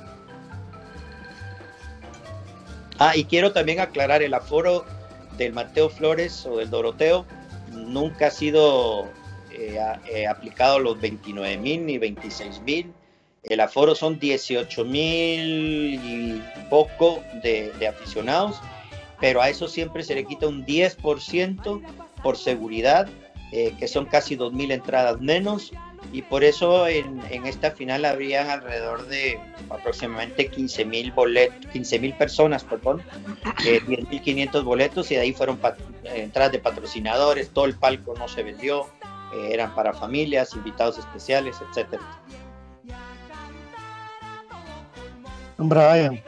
Ah, y quiero también aclarar el aforo del Mateo Flores o del Doroteo nunca ha sido eh, eh, aplicado los 29 mil ni 26 mil. El aforo son 18 mil y poco de, de, aficionados, pero a eso siempre se le quita un 10% por seguridad, eh, que son casi 2 mil entradas menos, y por eso en, esta final habrían alrededor de aproximadamente 15 mil boletos, 15 mil personas, perdón, eh, 10.500 boletos y de ahí fueron entradas de patrocinadores, todo el palco no se vendió, eh, eran para familias, invitados especiales, etcétera. Brian.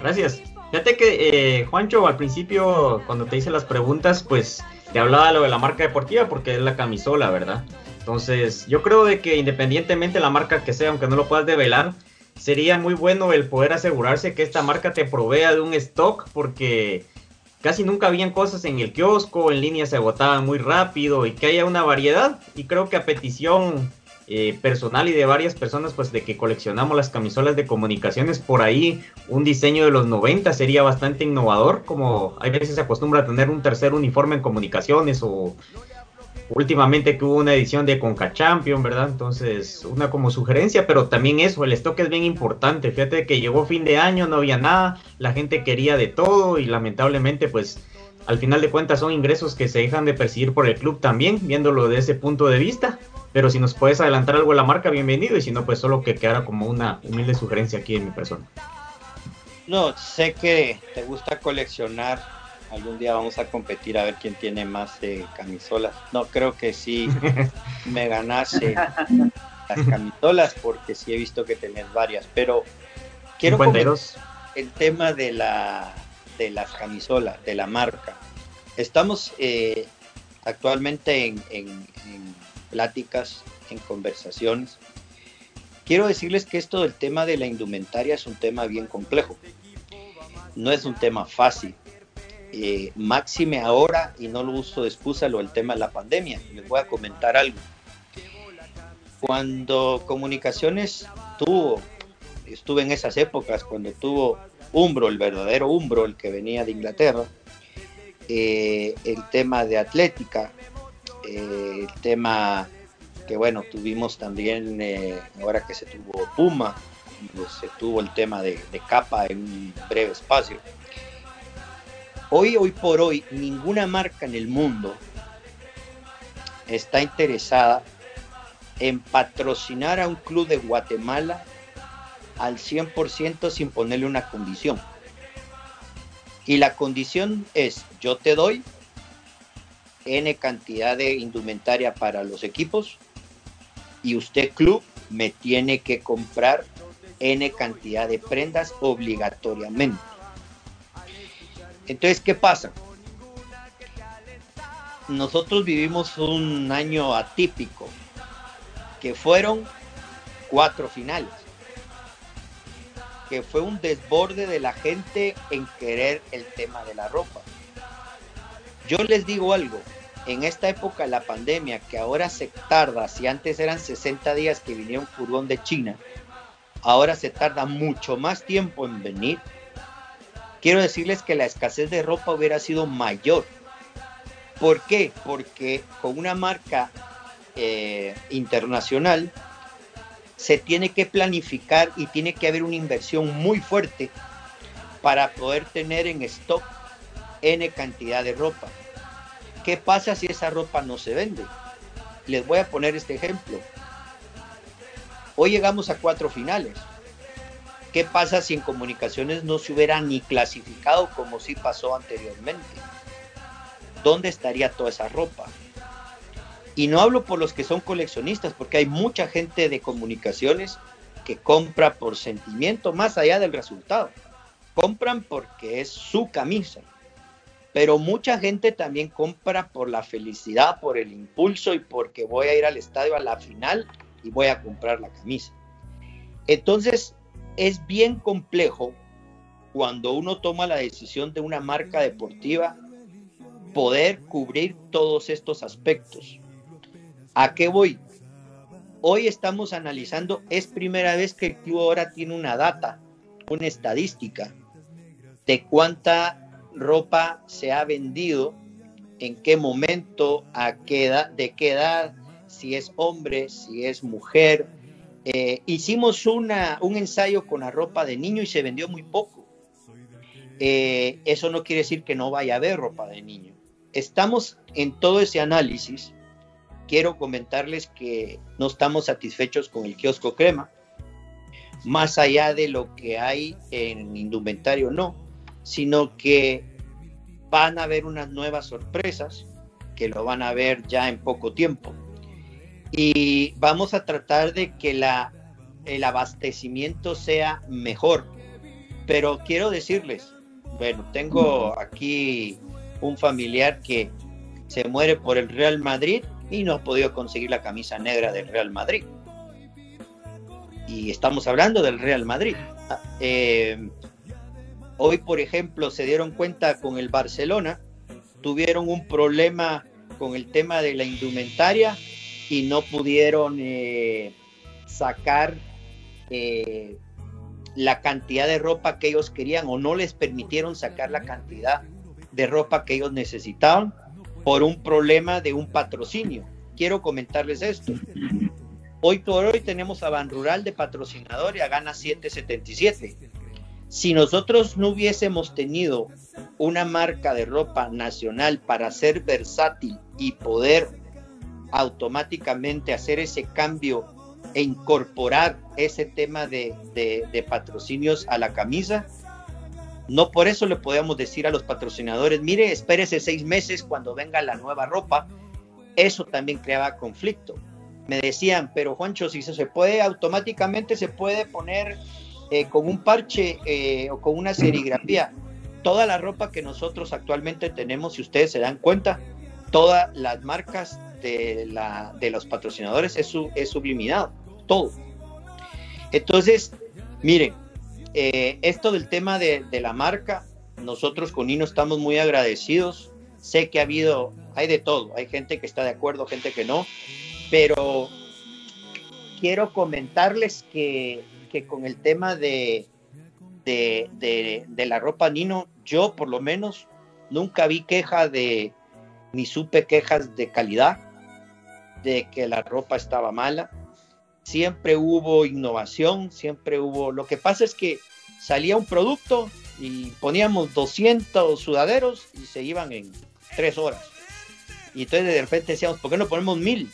Gracias. Fíjate que, eh, Juancho, al principio, cuando te hice las preguntas, pues te hablaba lo de la marca deportiva porque es la camisola, ¿verdad? Entonces, yo creo de que independientemente de la marca que sea, aunque no lo puedas develar, sería muy bueno el poder asegurarse que esta marca te provea de un stock porque casi nunca habían cosas en el kiosco, en línea se agotaban muy rápido y que haya una variedad. Y creo que a petición eh, personal y de varias personas, pues de que coleccionamos las camisolas de comunicaciones por ahí, un diseño de los 90 sería bastante innovador, como hay veces se acostumbra a tener un tercer uniforme en comunicaciones o últimamente que hubo una edición de Conca Champion, ¿verdad? Entonces, una como sugerencia, pero también eso, el stock es bien importante. Fíjate que llegó fin de año, no había nada, la gente quería de todo y lamentablemente, pues, al final de cuentas son ingresos que se dejan de percibir por el club también, viéndolo de ese punto de vista. Pero si nos puedes adelantar algo a la marca, bienvenido, y si no, pues solo que quedara como una humilde sugerencia aquí en mi persona. No, sé que te gusta coleccionar algún día vamos a competir a ver quién tiene más eh, camisolas. No creo que sí me ganase las camisolas porque sí he visto que tenés varias, pero quiero el tema de la de las camisolas, de la marca. Estamos eh, actualmente en, en pláticas, en conversaciones. Quiero decirles que esto del tema de la indumentaria es un tema bien complejo. No es un tema fácil eh, máxime ahora, y no lo uso de excusa, lo del tema de la pandemia. Les voy a comentar algo. Cuando Comunicaciones tuvo, estuve en esas épocas, cuando tuvo Umbro, el verdadero Umbro, el que venía de Inglaterra, eh, el tema de Atlética, el tema que bueno, tuvimos también, ahora que se tuvo Puma, pues, se tuvo el tema de, de capa en un breve espacio Hoy, hoy por hoy, ninguna marca en el mundo está interesada en patrocinar a un club de Guatemala al 100% sin ponerle una condición. Y la condición es, yo te doy N cantidad de indumentaria para los equipos y usted club me tiene que comprar N cantidad de prendas obligatoriamente. Entonces, ¿qué pasa? Nosotros vivimos un año atípico, que fueron cuatro finales, que fue un desborde de la gente en querer el tema de la ropa. Yo les digo algo, en esta época de la pandemia, que ahora se tarda, si antes eran 60 días que viniera un furgón de China, ahora se tarda mucho más tiempo en venir quiero decirles que la escasez de ropa hubiera sido mayor. ¿Por qué? Porque con una marca eh, internacional se tiene que planificar y tiene que haber una inversión muy fuerte para poder tener en stock N cantidad de ropa. ¿Qué pasa si esa ropa no se vende? Les voy a poner este ejemplo. Hoy llegamos a cuatro finales. ¿Qué pasa si en comunicaciones no se hubiera ni clasificado como sí pasó anteriormente? ¿Dónde estaría toda esa ropa? Y no hablo por los que son coleccionistas, porque hay mucha gente de comunicaciones que compra por sentimiento más allá del resultado. Compran porque es su camisa. Pero mucha gente también compra por la felicidad, por el impulso y porque voy a ir al estadio a la final y voy a comprar la camisa. Entonces, es bien complejo cuando uno toma la decisión de una marca deportiva poder cubrir todos estos aspectos. ¿A qué voy? Hoy estamos analizando, es primera vez que el club ahora tiene una data, una estadística de cuánta ropa se ha vendido, en qué momento, a qué de qué edad, si es hombre, si es mujer. Eh, hicimos una, un ensayo con la ropa de niño y se vendió muy poco. Eh, eso no quiere decir que no vaya a haber ropa de niño. Estamos en todo ese análisis quiero comentarles que no estamos satisfechos con el kiosco crema, más allá de lo que hay en indumentario, no, sino que van a haber unas nuevas sorpresas que lo van a ver ya en poco tiempo. Y vamos a tratar de que la, el abastecimiento sea mejor. Pero quiero decirles, bueno, tengo aquí un familiar que se muere por el Real Madrid y no ha podido conseguir la camisa negra del Real Madrid. Y estamos hablando del Real Madrid. Eh, hoy, por ejemplo, se dieron cuenta con el Barcelona, tuvieron un problema con el tema de la indumentaria y no pudieron eh, sacar eh, la cantidad de ropa que ellos querían o no les permitieron sacar la cantidad de ropa que ellos necesitaban por un problema de un patrocinio. Quiero comentarles esto. Hoy por hoy tenemos a Ban Rural de patrocinador y a Gana 777. Si nosotros no hubiésemos tenido una marca de ropa nacional para ser versátil y poder automáticamente hacer ese cambio e incorporar ese tema de, patrocinios a la camisa, no por eso le podemos decir a los patrocinadores, mire, espérese seis meses cuando venga la nueva ropa. Eso también creaba conflicto. Me decían, pero Juancho, si se puede automáticamente, se puede poner eh, con un parche eh, o con una serigrafía. Toda la ropa que nosotros actualmente tenemos, si ustedes se dan cuenta, todas las marcas de, la, de los patrocinadores es, es subliminado, todo. Entonces, miren, eh, esto del tema de, la marca, nosotros con Nino estamos muy agradecidos. Sé que ha habido, hay de todo, hay gente que está de acuerdo, gente que no, pero quiero comentarles que, con el tema de, de, la ropa Nino, yo por lo menos nunca vi queja de, ni supe quejas de calidad, de que la ropa estaba mala siempre hubo innovación, siempre hubo... Lo que pasa es que salía un producto y poníamos 200 sudaderos y se iban en tres horas. Y entonces de repente decíamos, ¿por qué no ponemos mil?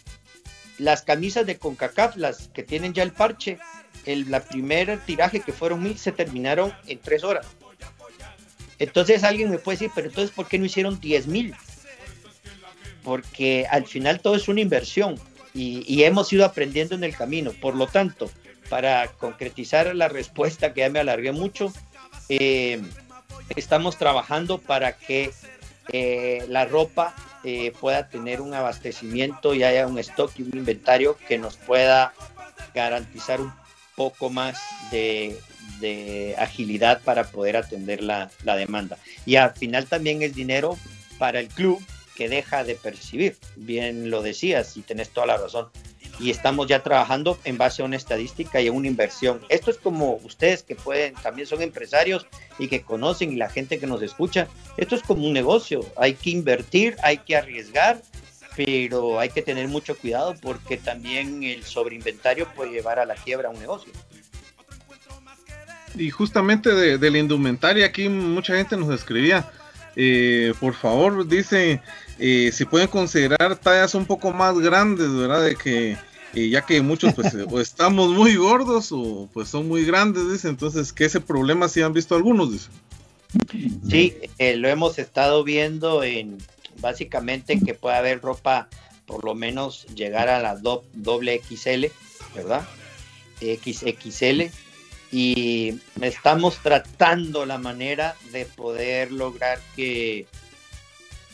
Las camisas de CONCACAF, las que tienen ya el parche, el la primer tiraje que fueron mil se terminaron en tres horas. Entonces alguien me puede decir, pero entonces ¿por qué no hicieron 10 mil? Porque al final todo es una inversión y, hemos ido aprendiendo en el camino. Por lo tanto, para concretizar la respuesta que ya me alargué mucho, eh, estamos trabajando para que eh, la ropa eh, pueda tener un abastecimiento y haya un stock y un inventario que nos pueda garantizar un poco más de, agilidad para poder atender la, la, demanda. Y al final también es dinero para el club que deja de percibir. Bien lo decías y tenés toda la razón. Y estamos ya trabajando en base a una estadística y a una inversión. Esto es como ustedes que pueden, también son empresarios y que conocen y la gente que nos escucha. Esto es como un negocio. Hay que invertir, hay que arriesgar pero hay que tener mucho cuidado porque también el sobreinventario puede llevar a la quiebra un negocio. Y justamente de, la indumentaria, aquí mucha gente nos escribía, eh, por favor, dice, eh, si pueden considerar tallas un poco más grandes, ¿verdad? De que, eh, ya que muchos pues o estamos muy gordos o pues son muy grandes, dice, entonces que ese problema sí han visto algunos, dice. Sí, lo hemos estado viendo en, básicamente que puede haber ropa, por lo menos llegar a la doble XL, ¿verdad? XXL y estamos tratando la manera de poder lograr que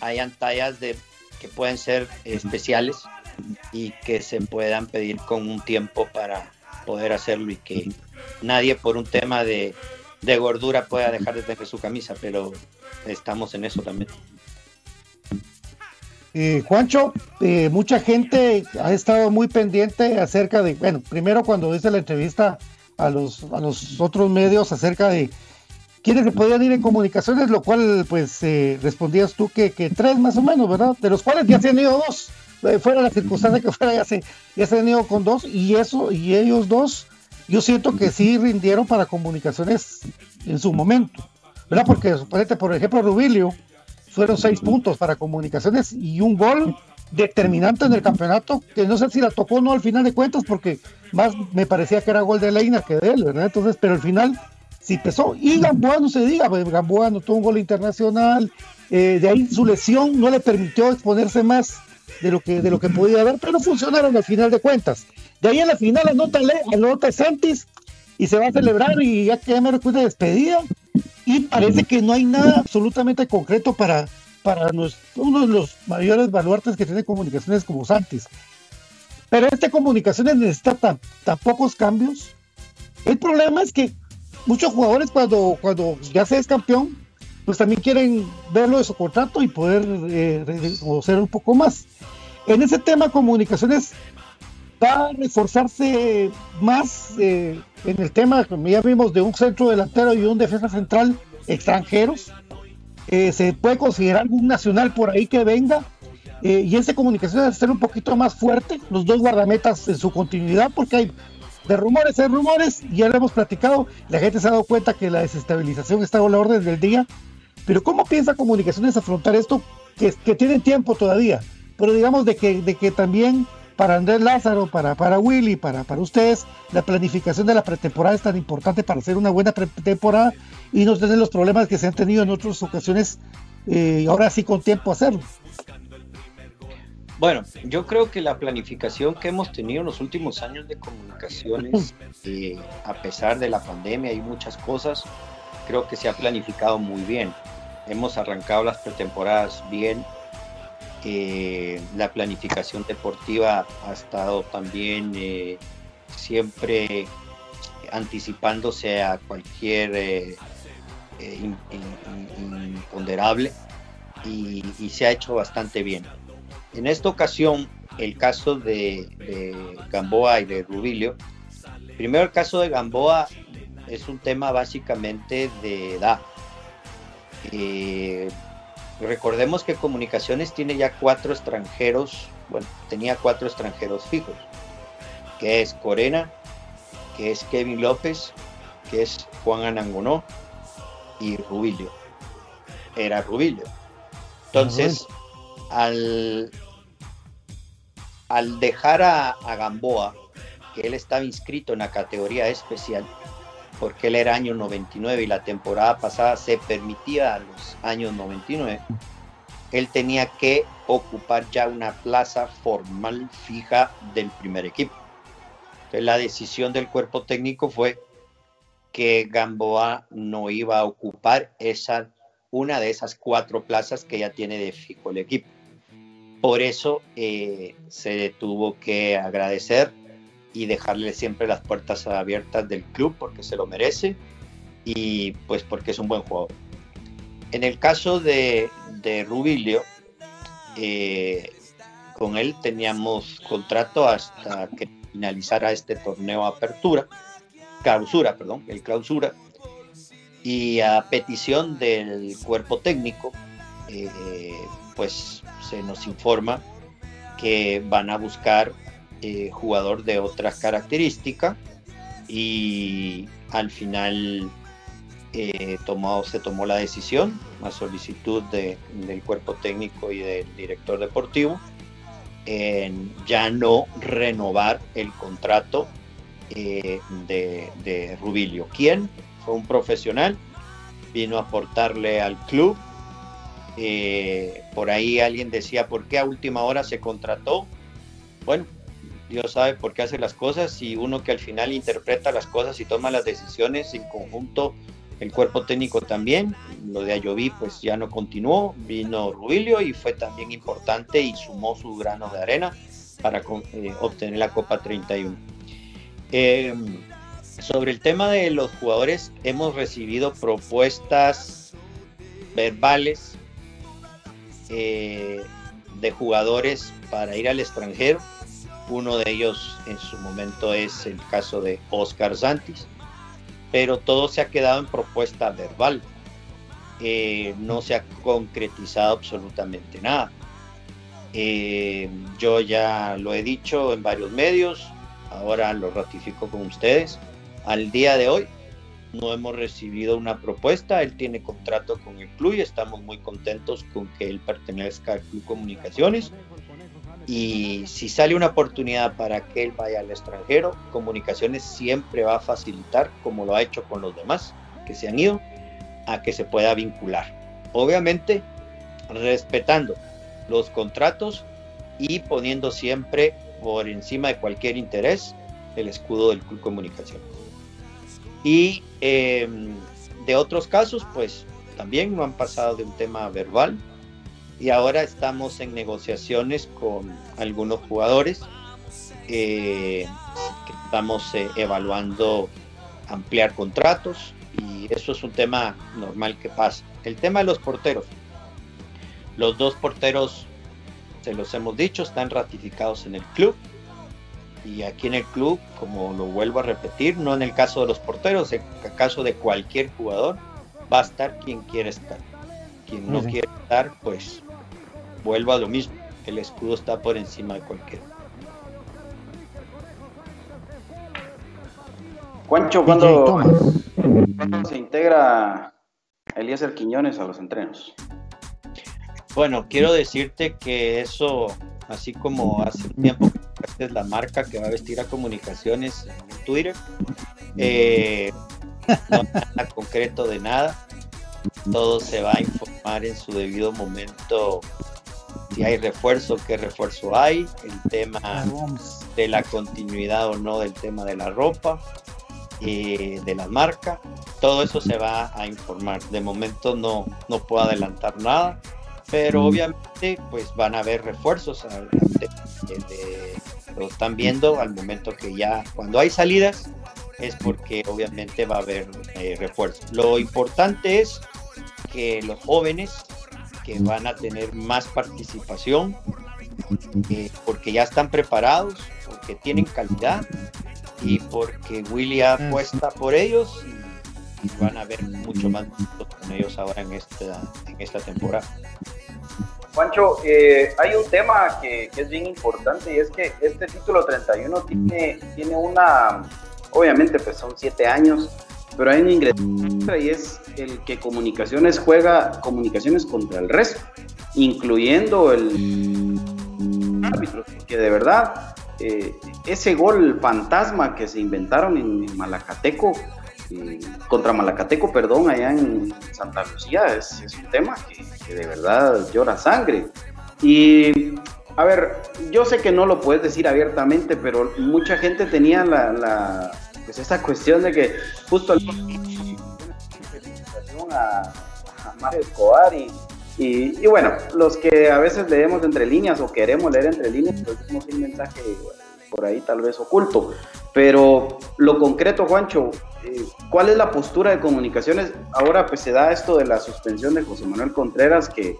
hayan tallas de que pueden ser especiales y que se puedan pedir con un tiempo para poder hacerlo y que nadie por un tema de, gordura pueda dejar de tener su camisa, pero estamos en eso también. Eh, Juancho, eh, mucha gente ha estado muy pendiente acerca de, bueno, primero cuando hice la entrevista a los, a los otros medios acerca de quiénes se podían ir en comunicaciones, lo cual pues eh, respondías tú que, tres más o menos, ¿verdad? De los cuales ya se han ido dos, eh, fuera la circunstancia que fuera, ya se, han ido con dos y eso, y ellos dos, yo siento que sí rindieron para comunicaciones en su momento, ¿verdad? Porque por ejemplo, Rubilio, fueron seis puntos para comunicaciones y un gol determinante en el campeonato, que no sé si la tocó o no al final de cuentas, porque más me parecía que era gol de Leina que de él, ¿verdad? Entonces, pero al final sí pesó. Y Gamboa no se diga, pues, Gamboa no tuvo un gol internacional, eh, de ahí su lesión no le permitió exponerse más de lo que, de lo que podía haber, pero funcionaron al final de cuentas. De ahí en la final anota, anota Santis y se va a celebrar y ya que me recuerda despedida y parece que no hay nada absolutamente concreto para, para uno de los mayores baluartes que tiene comunicaciones como Santis. Pero esta comunicaciones necesita tan, pocos cambios. El problema es que muchos jugadores cuando, cuando ya se es campeón, pues también quieren verlo de su contrato y poder eh, conocer un poco más. En ese tema comunicaciones va a reforzarse más eh, en el tema, ya vimos, de un centro delantero y un defensa central extranjeros. Eh, se puede considerar algún nacional por ahí que venga. Eh, y esa comunicación debe ser un poquito más fuerte, los dos guardametas en su continuidad, porque hay de rumores, hay rumores, ya lo hemos platicado, la gente se ha dado cuenta que la desestabilización está a la orden del día, pero ¿cómo piensa comunicaciones afrontar esto? Que, que tienen tiempo todavía, pero digamos de que, de que también para Andrés Lázaro, para, para Willy, para, para ustedes, la planificación de la pretemporada es tan importante para hacer una buena pretemporada y no tener los problemas que se han tenido en otras ocasiones, eh, ahora sí con tiempo hacerlo. Bueno, yo creo que la planificación que hemos tenido en los últimos años de comunicaciones, eh, a pesar de la pandemia y muchas cosas, creo que se ha planificado muy bien. Hemos arrancado las pretemporadas bien, la planificación deportiva ha estado también eh, siempre anticipándose a cualquier eh, eh, imponderable y, se ha hecho bastante bien. En esta ocasión, el caso de, Gamboa y de Rubilio, primero el caso de Gamboa es un tema básicamente de edad. Recordemos que Comunicaciones tiene ya cuatro extranjeros, bueno, tenía cuatro extranjeros fijos, que es Corena, que es Kevin López, que es Juan Anangonó y Rubilio. Era Rubilio. Entonces, al, al dejar a, a Gamboa, que él estaba inscrito en la categoría especial, porque él era año 99 y la temporada pasada se permitía a los años 99, él tenía que ocupar ya una plaza formal fija del primer equipo. Entonces la decisión del cuerpo técnico fue que Gamboa no iba a ocupar esa, una de esas cuatro plazas que ya tiene de fijo el equipo. Por eso eh, se tuvo que agradecer y dejarle siempre las puertas abiertas del club porque se lo merece y pues porque es un buen jugador. En el caso de, de Rubilio, eh, con él teníamos contrato hasta que finalizara este torneo apertura, clausura, perdón, el clausura, y a petición del cuerpo técnico, eh, pues se nos informa que van a buscar eh, jugador de otra característica y al final eh, se tomó la decisión a solicitud de, del cuerpo técnico y del director deportivo en ya no renovar el contrato eh, de, Rubilio. ¿Quién? Fue un profesional, vino a aportarle al club. Por ahí alguien decía, ¿por qué a última hora se contrató? Bueno, Dios sabe por qué hace las cosas y uno que al final interpreta las cosas y toma las decisiones en conjunto, el cuerpo técnico también. Lo de Ayoví pues ya no continuó, vino Rubilio y fue también importante y sumó su grano de arena para eh, obtener la Copa 31. Eh, sobre el tema de los jugadores, hemos recibido propuestas verbales eh, de jugadores para ir al extranjero. Uno de ellos en su momento es el caso de Oscar Santis, pero todo se ha quedado en propuesta verbal. Eh, no se ha concretizado absolutamente nada. Eh, yo ya lo he dicho en varios medios, ahora lo ratifico con ustedes. Al día de hoy no hemos recibido una propuesta, él tiene contrato con el club y estamos muy contentos con que él pertenezca al Club Comunicaciones. Y si sale una oportunidad para que él vaya al extranjero, Comunicaciones siempre va a facilitar, como lo ha hecho con los demás que se han ido, a que se pueda vincular. Obviamente, respetando los contratos y poniendo siempre por encima de cualquier interés el escudo del Club Comunicación. Y em, de otros casos, pues también no han pasado de un tema verbal y ahora estamos en negociaciones con algunos jugadores eh, que estamos eh, evaluando ampliar contratos y eso es un tema normal que pasa. El tema de los porteros. Los dos porteros se los hemos dicho, están ratificados en el club. Y aquí en el club, como lo vuelvo a repetir, no en el caso de los porteros, en el caso de cualquier jugador, va a estar quien quiere estar. Quien no quiere estar, pues vuelvo a lo mismo. El escudo está por encima de cualquiera. Juancho, ¿cuándo, se integra Elías Quiñones a los entrenos? Bueno, quiero decirte que eso, así como hace un tiempo que es la marca que va a vestir a comunicaciones en Twitter, eh, no nada concreto de nada. Todo se va a informar en su debido momento si hay refuerzo, qué refuerzo hay, el tema de la continuidad o no del tema de la ropa, eh, de la marca, todo eso se va a informar. De momento no, no puedo adelantar nada pero obviamente pues van a haber refuerzos lo están viendo al momento que ya cuando hay salidas es porque obviamente va a haber eh, refuerzos. Lo importante es que los jóvenes que van a tener más participación eh, porque ya están preparados porque tienen calidad y porque Willy apuesta por ellos y, van a ver mucho más con ellos ahora en esta, en esta temporada. Juancho, eh, hay un tema que, es bien importante y es que este título 31 tiene, tiene una, obviamente pues son siete años, pero hay un ingreso y es el que comunicaciones juega comunicaciones contra el resto, incluyendo el árbitro, porque de verdad eh, ese gol fantasma que se inventaron en Malacateco, contra Malacateco, perdón, allá en Santa Lucía, es, un tema que, de verdad llora sangre. Y, a ver, yo sé que no lo puedes decir abiertamente, pero mucha gente tenía la, la pues esa cuestión de que justo a, a Mario Escobar y, y, bueno, los que a veces leemos entre líneas o queremos leer entre líneas, pues vemos un mensaje por ahí tal vez oculto. Pero lo concreto, Juancho, eh, ¿cuál es la postura de comunicaciones? Ahora pues se da esto de la suspensión de José Manuel Contreras que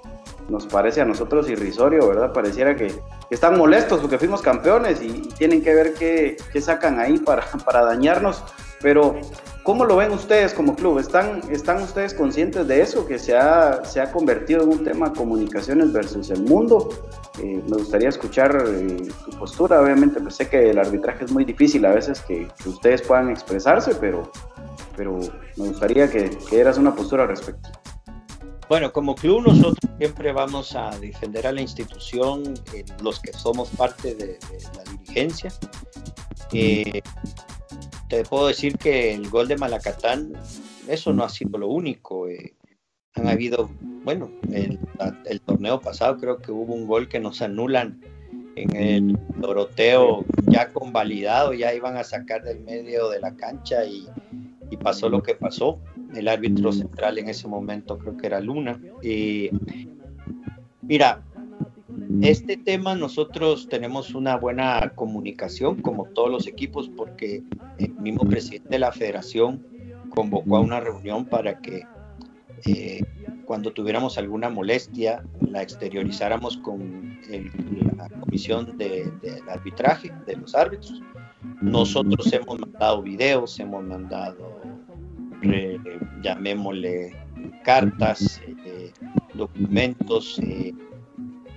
nos parece a nosotros irrisorio, ¿verdad? Pareciera que, están molestos porque fuimos campeones y, tienen que ver qué, sacan ahí para, para dañarnos. Pero ¿Cómo lo ven ustedes como club? ¿Están, están ustedes conscientes de eso, que se ha, se ha convertido en un tema comunicaciones versus el mundo? Eh, me gustaría escuchar eh, tu postura. Obviamente, pues sé que el arbitraje es muy difícil a veces que, que ustedes puedan expresarse, pero, pero me gustaría que, que dieras una postura al respecto. Bueno, como club nosotros siempre vamos a defender a la institución, eh, los que somos parte de, de la dirigencia. Eh, te puedo decir que el gol de Malacatán, eso no ha sido lo único. Eh, han habido, bueno, el, el, torneo pasado creo que hubo un gol que nos anulan en el Doroteo ya convalidado, ya iban a sacar del medio de la cancha y, y pasó lo que pasó. El árbitro central en ese momento creo que era Luna. Y mira, este tema nosotros tenemos una buena comunicación como todos los equipos porque el mismo presidente de la federación convocó a una reunión para que eh, cuando tuviéramos alguna molestia la exteriorizáramos con el, la comisión de, de, arbitraje de los árbitros. Nosotros hemos mandado videos, hemos mandado, eh, llamémosle, cartas, eh, documentos, eh,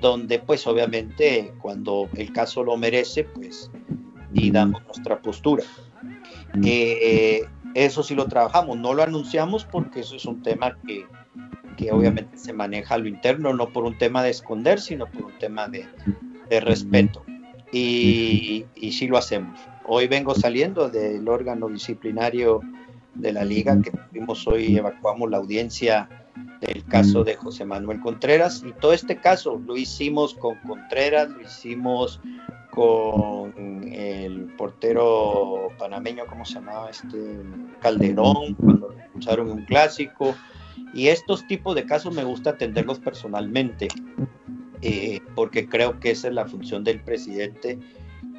donde pues obviamente cuando el caso lo merece, pues y damos nuestra postura. Eh, eso sí lo trabajamos, no lo anunciamos porque eso es un tema que, que, obviamente se maneja a lo interno, no por un tema de esconder, sino por un tema de, de respeto. Y, y sí lo hacemos. Hoy vengo saliendo del órgano disciplinario de la liga que tuvimos hoy, evacuamos la audiencia del caso de José Manuel Contreras y todo este caso lo hicimos con Contreras, lo hicimos con el portero panameño, ¿cómo se llamaba? Este Calderón, cuando en un clásico. Y estos tipos de casos me gusta atenderlos personalmente, eh, porque creo que esa es la función del presidente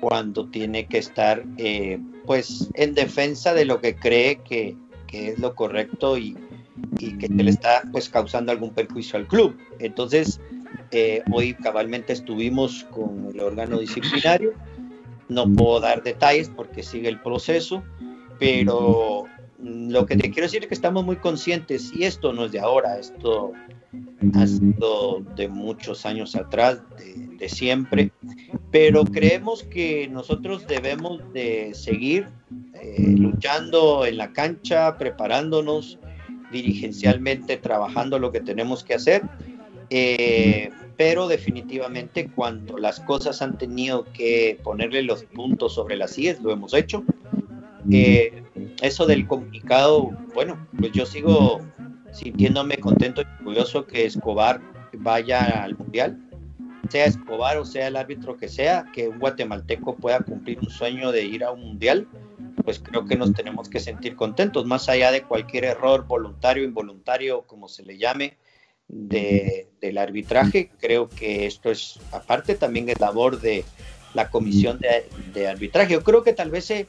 cuando tiene que estar eh, pues en defensa de lo que cree que, que es lo correcto y, y que le está pues causando algún perjuicio al club. Entonces, eh, hoy cabalmente estuvimos con el órgano disciplinario. No puedo dar detalles porque sigue el proceso, pero lo que te quiero decir es que estamos muy conscientes y esto no es de ahora, esto ha sido de muchos años atrás, de, de siempre, pero creemos que nosotros debemos de seguir eh, luchando en la cancha, preparándonos, dirigencialmente trabajando lo que tenemos que hacer, eh, pero definitivamente cuando las cosas han tenido que ponerle los puntos sobre las IES, lo hemos hecho. Eh, eso del comunicado, bueno, pues yo sigo sintiéndome contento y orgulloso que Escobar vaya al Mundial, sea Escobar o sea el árbitro que sea, que un guatemalteco pueda cumplir un sueño de ir a un Mundial pues creo que nos tenemos que sentir contentos, más allá de cualquier error voluntario, involuntario, como se le llame, de, del arbitraje. Creo que esto es, aparte también es labor de la comisión de, arbitraje. Yo creo que tal vez se,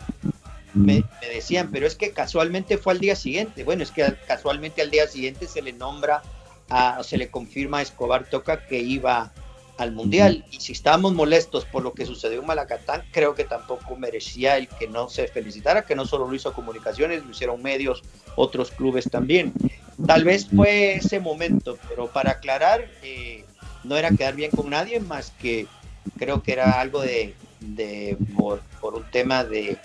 me, me, decían, pero es que casualmente fue al día siguiente. Bueno, es que casualmente al día siguiente se le nombra, a, se le confirma a Escobar Toca que iba al Mundial. Y si estábamos molestos por lo que sucedió en Malacatán, creo que tampoco merecía el que no se felicitara, que no solo lo hizo Comunicaciones, lo hicieron medios, otros clubes también. Tal vez fue ese momento, pero para aclarar, eh, no era quedar bien con nadie, más que creo que era algo de, de por, por, un tema de,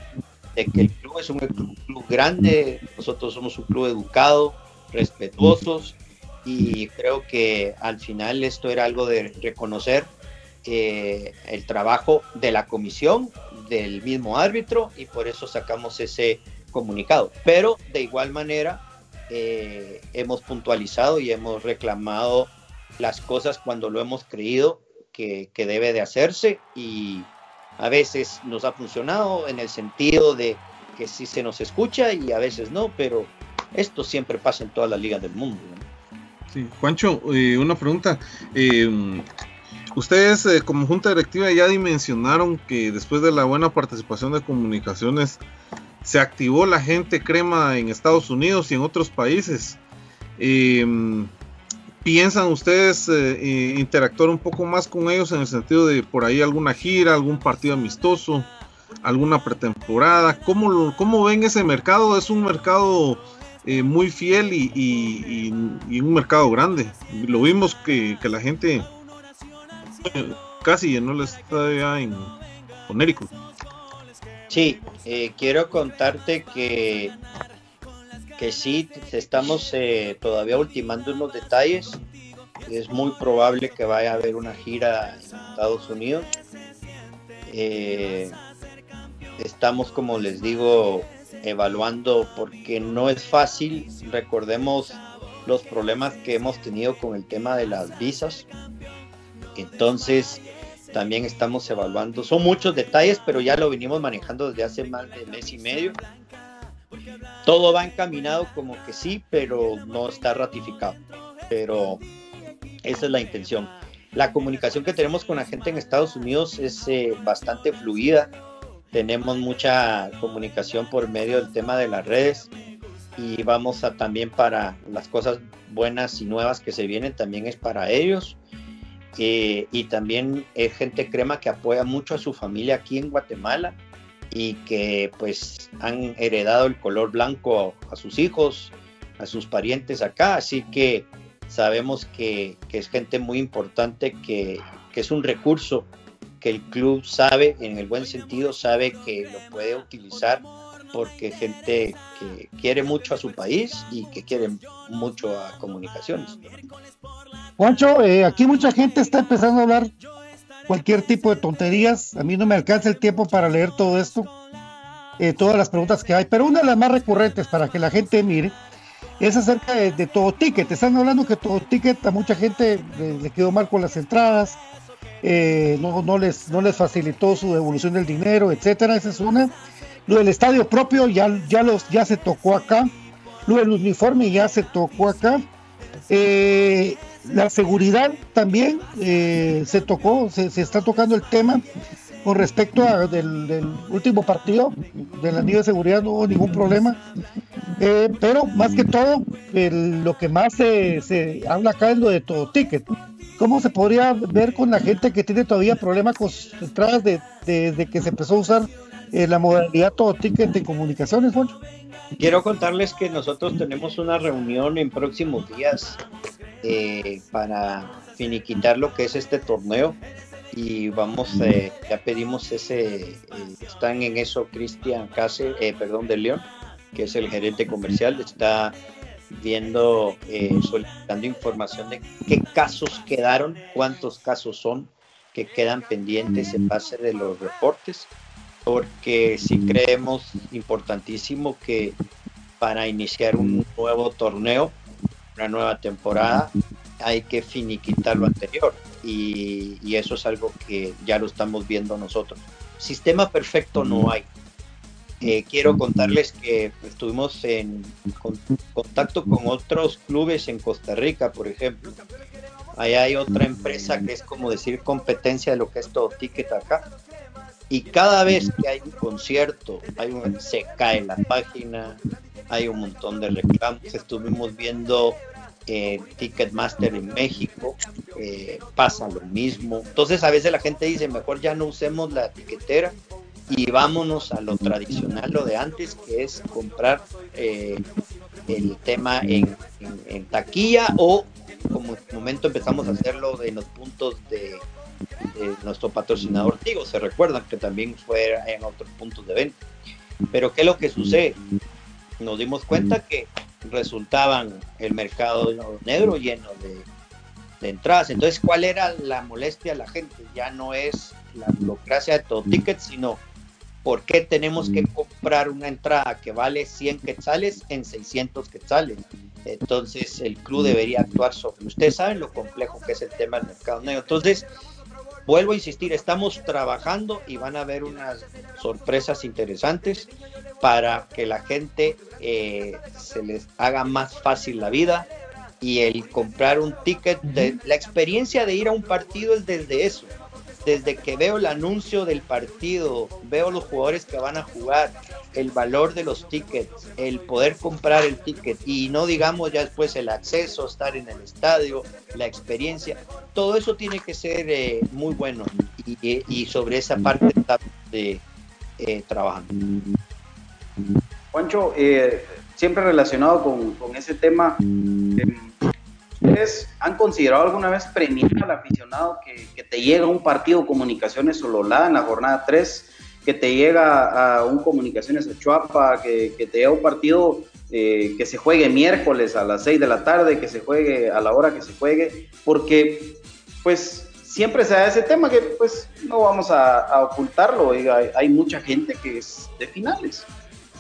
de, que el club es un club, club grande, nosotros somos un club educado, respetuosos y creo que al final esto era algo de reconocer eh, el trabajo de la comisión, del mismo árbitro y por eso sacamos ese comunicado. Pero de igual manera eh, hemos puntualizado y hemos reclamado las cosas cuando lo hemos creído que, que debe de hacerse y a veces nos ha funcionado en el sentido de que sí se nos escucha y a veces no, pero esto siempre pasa en todas las ligas del mundo. Sí, Juancho, eh, una pregunta. Eh, ustedes eh, como junta directiva ya dimensionaron que después de la buena participación de comunicaciones se activó la gente crema en Estados Unidos y en otros países. Eh, ¿Piensan ustedes interactuar un poco más con ellos en el sentido de por ahí alguna gira, algún partido amistoso? alguna pretemporada. ¿Cómo, cómo ven ese mercado? Es un mercado eh, muy fiel y, un mercado grande. Lo vimos que, la gente eh, casi llenó el estadio en Conérico. Sí, eh, quiero contarte que, que sí, estamos todavía ultimando unos detalles. Es muy probable que vaya a haber una gira en Estados Unidos. estamos, como les digo, evaluando porque no es fácil. Recordemos los problemas que hemos tenido con el tema de las visas. Entonces, también estamos evaluando. Son muchos detalles, pero ya lo venimos manejando desde hace más de mes y medio. Todo va encaminado como que sí, pero no está ratificado. Pero esa es la intención. La comunicación que tenemos con la gente en Estados Unidos es eh, bastante fluida tenemos mucha comunicación por medio del tema de las redes y vamos a también para las cosas buenas y nuevas que se vienen, también es para ellos. Eh, y también es gente crema que apoya mucho a su familia aquí en Guatemala y que pues han heredado el color blanco a, sus hijos, a sus parientes acá, así que sabemos que, que es gente muy importante, que, que es un recurso que el club sabe, en el buen sentido, sabe que lo puede utilizar porque gente que quiere mucho a su país y que quiere mucho a comunicaciones. Juancho, eh, aquí mucha gente está empezando a hablar cualquier tipo de tonterías. A mí no me alcanza el tiempo para leer todo esto, eh, todas las preguntas que hay, pero una de las más recurrentes para que la gente mire es acerca de, todo ticket. Están hablando que todo ticket a mucha gente le quedó mal con las entradas, eh, no, les, no les facilitó su devolución del dinero, etcétera. Esa es una. Lo del estadio propio ya, ya, los, ya se tocó acá. Lo del uniforme ya se tocó acá. Eh, la seguridad también eh, se tocó, se, está tocando el tema con respecto al del, último partido de la de seguridad no hubo ningún problema pero más que todo lo que más se, se, habla acá es lo de todo ticket ¿Cómo se podría ver con la gente que tiene todavía problemas con sus entradas desde que se empezó a usar eh, la modalidad todo ticket de comunicaciones, Juan? Quiero contarles que nosotros tenemos una reunión en próximos días eh, para finiquitar lo que es este torneo y vamos, eh, ya pedimos ese, están en eso Cristian Case, perdón, de León, que es el gerente comercial, está viendo, eh, solicitando información de qué casos quedaron, cuántos casos son que quedan pendientes en base de los reportes, porque si creemos importantísimo que para iniciar un nuevo torneo, una nueva temporada, hay que finiquitar lo anterior y, y eso es algo que ya lo estamos viendo nosotros. Sistema perfecto no hay, eh, quiero contarles que estuvimos en contacto con otros clubes en Costa Rica, por ejemplo. Ahí hay otra empresa que es como decir competencia de lo que es todo ticket acá. Y cada vez que hay un concierto, hay un, se cae la página, hay un montón de reclamos. Estuvimos viendo eh, Ticketmaster en México, eh, pasa lo mismo. Entonces a veces la gente dice, mejor ya no usemos la etiquetera y vámonos a lo tradicional, lo de antes, que es comprar eh, el tema en, taquilla o como en momento empezamos a hacerlo en los puntos de, nuestro patrocinador Tigo, se recuerdan que también fue en otros puntos de venta. Pero ¿qué es lo que sucede? Nos dimos cuenta que resultaban el mercado negro lleno de, de entradas. Entonces, ¿cuál era la molestia a la gente? Ya no es la burocracia de todo ticket, sino ¿Por qué tenemos que comprar una entrada que vale 100 quetzales en 600 quetzales? Entonces el club debería actuar sobre. Ustedes saben lo complejo que es el tema del mercado negro. Entonces, vuelvo a insistir, estamos trabajando y van a haber unas sorpresas interesantes para que la gente eh, se les haga más fácil la vida y el comprar un ticket. De, la experiencia de ir a un partido es desde eso desde que veo el anuncio del partido, veo los jugadores que van a jugar, el valor de los tickets, el poder comprar el ticket y no digamos ya después el acceso, estar en el estadio, la experiencia, todo eso tiene que ser eh, muy bueno y, sobre esa parte de, eh, trabajando. Juancho, eh, siempre relacionado con, con ese tema, eh, ¿ustedes han considerado alguna vez premiar al aficionado que, te llega a un partido Comunicaciones Sololá en la jornada 3, que te llega a un Comunicaciones Achuapa, que, te llega a un partido eh, que se juegue miércoles a las 6 de la tarde, que se juegue a la hora que se juegue, porque pues siempre se da ese tema que pues no vamos a, a ocultarlo, hay, hay mucha gente que es de finales,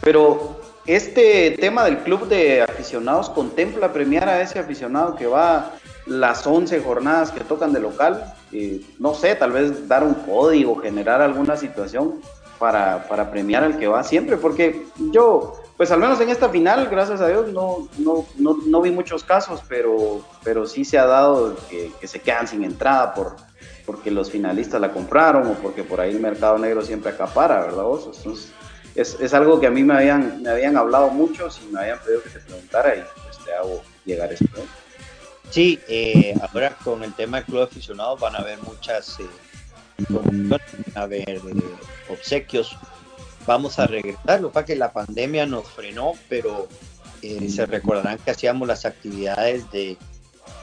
pero este tema del club de aficionados contempla premiar a ese aficionado que va las 11 jornadas que tocan de local, no sé, tal vez dar un código, generar alguna situación para, para, premiar al que va siempre, porque yo, pues al menos en esta final, gracias a Dios, no, no, no, no vi muchos casos, pero, pero sí se ha dado que, que, se quedan sin entrada por, porque los finalistas la compraron o porque por ahí el mercado negro siempre acapara, ¿verdad vos? Entonces, es, es, algo que a mí me habían, me habían hablado muchos y me habían pedido que te preguntara y pues te hago llegar eso. ¿no? Sí, eh, ahora con el tema del club aficionado van a haber muchas eh, van a haber eh, obsequios. Vamos a regresar, lo que la pandemia nos frenó, pero eh, se recordarán que hacíamos las actividades de,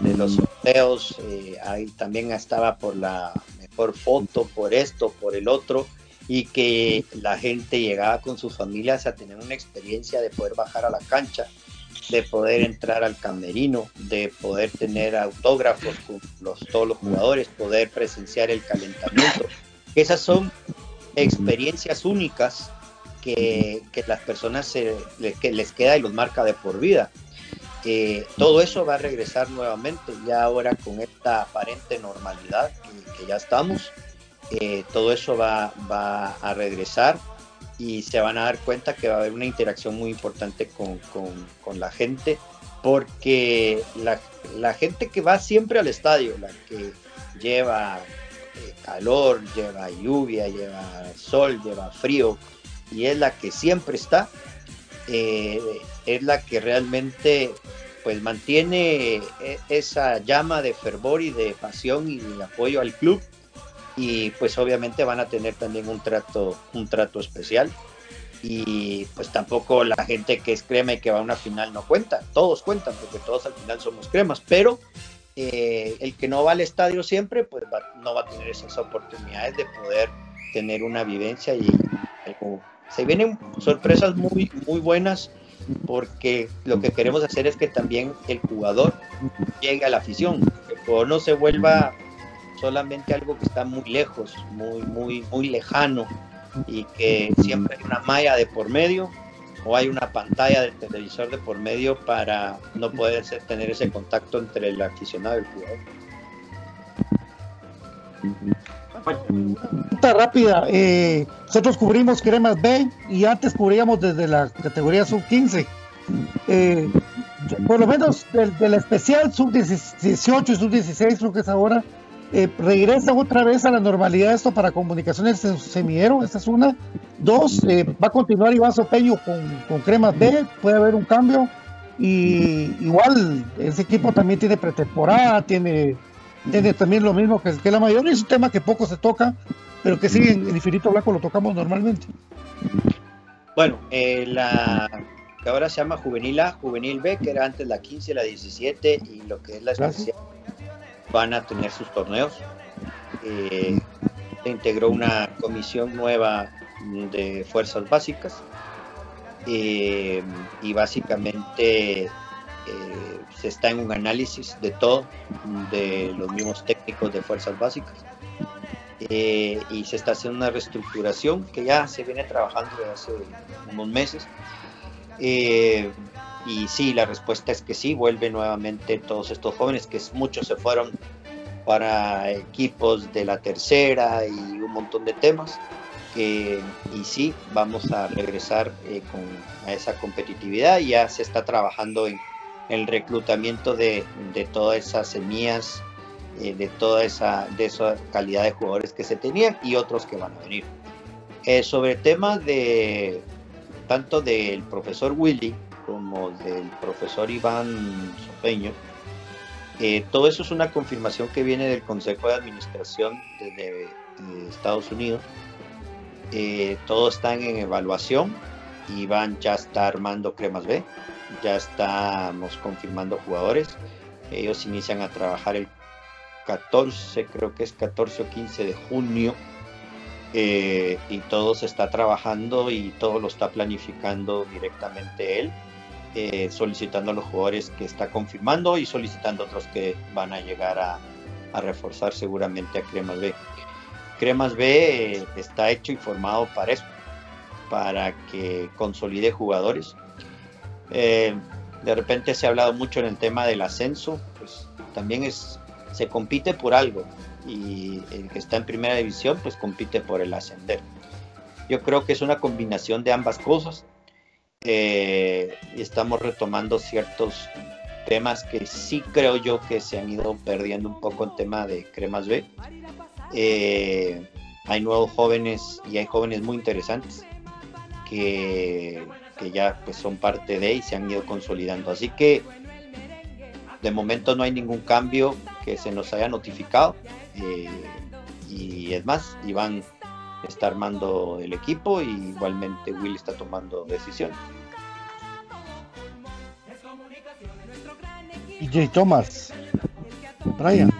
de los sorteos, ahí también estaba por la mejor foto, por esto, por el otro y que la gente llegaba con sus familias a tener una experiencia de poder bajar a la cancha, de poder entrar al camerino, de poder tener autógrafos con los, todos los jugadores, poder presenciar el calentamiento. Esas son experiencias únicas que, que las personas se, que les queda y los marca de por vida. Eh, todo eso va a regresar nuevamente, ya ahora con esta aparente normalidad que, que ya estamos eh, todo eso va, va, a regresar y se van a dar cuenta que va a haber una interacción muy importante con, con, la gente, porque la, la, gente que va siempre al estadio, la que lleva eh, calor, lleva lluvia, lleva sol, lleva frío, y es la que siempre está, eh, es la que realmente pues mantiene esa llama de fervor y de pasión y de apoyo al club y pues obviamente van a tener también un trato, un trato especial. Y pues tampoco la gente que es crema y que va a una final no cuenta, todos cuentan porque todos al final somos cremas, pero eh, el que no va al estadio siempre pues va, no va a tener esas oportunidades de poder tener una vivencia y. Se vienen sorpresas muy, muy buenas porque lo que queremos hacer es que también el jugador llegue a la afición, que no se vuelva solamente algo que está muy lejos, muy, muy, muy lejano y que siempre hay una malla de por medio o hay una pantalla del televisor de por medio para no poder tener ese contacto entre el aficionado y el jugador. Pregunta rápida, eh, nosotros cubrimos Cremas B y antes cubríamos desde la categoría sub 15. Eh, por lo menos del, del especial sub 18 y sub 16 creo que es ahora, eh, regresa otra vez a la normalidad esto para comunicaciones semillero, esta es una. Dos, eh, va a continuar Iván Sopeño con, con Cremas B, puede haber un cambio. Y igual, ese equipo también tiene pretemporada, tiene, tiene también lo mismo que, que la mayoría, es un tema que poco se toca, pero que sí, en el Infinito Blanco lo tocamos normalmente. Bueno, eh, la que ahora se llama Juvenil A, Juvenil B, que era antes la 15, la 17 y lo que es la especial van a tener sus torneos. Eh, se integró una comisión nueva de fuerzas básicas eh, y básicamente eh, se está en un análisis de todo, de los mismos técnicos de fuerzas básicas. Y se está haciendo una reestructuración que ya se viene trabajando desde hace unos meses. Y sí, la respuesta es que sí, vuelven nuevamente todos estos jóvenes, que muchos se fueron para equipos de la tercera y un montón de temas. Eh, y sí, vamos a regresar eh, con, a esa competitividad. Ya se está trabajando en el reclutamiento de, de todas esas semillas, eh, de toda esa, de esa calidad de jugadores que se tenían y otros que van a venir. Eh, sobre temas de tanto del profesor Willy como del profesor Iván Sopeño, eh, todo eso es una confirmación que viene del Consejo de Administración de, Estados Unidos. Eh, todos están en evaluación. Iván ya está armando Cremas B. Ya estamos confirmando jugadores. Ellos inician a trabajar el 14, creo que es 14 o 15 de junio. Eh, y todo se está trabajando y todo lo está planificando directamente él, eh, solicitando a los jugadores que está confirmando y solicitando otros que van a llegar a, a reforzar seguramente a Cremas B. Cremas B eh, está hecho y formado para eso, para que consolide jugadores. Eh, de repente se ha hablado mucho en el tema del ascenso, pues también es, se compite por algo y el que está en primera división pues compite por el ascender. Yo creo que es una combinación de ambas cosas eh, y estamos retomando ciertos temas que sí creo yo que se han ido perdiendo un poco en tema de Cremas B. Eh, hay nuevos jóvenes y hay jóvenes muy interesantes que, que ya pues, son parte de y se han ido consolidando. Así que de momento no hay ningún cambio que se nos haya notificado. Eh, y es más, Iván está armando el equipo y igualmente Will está tomando decisiones. Y J. Thomas. Brian.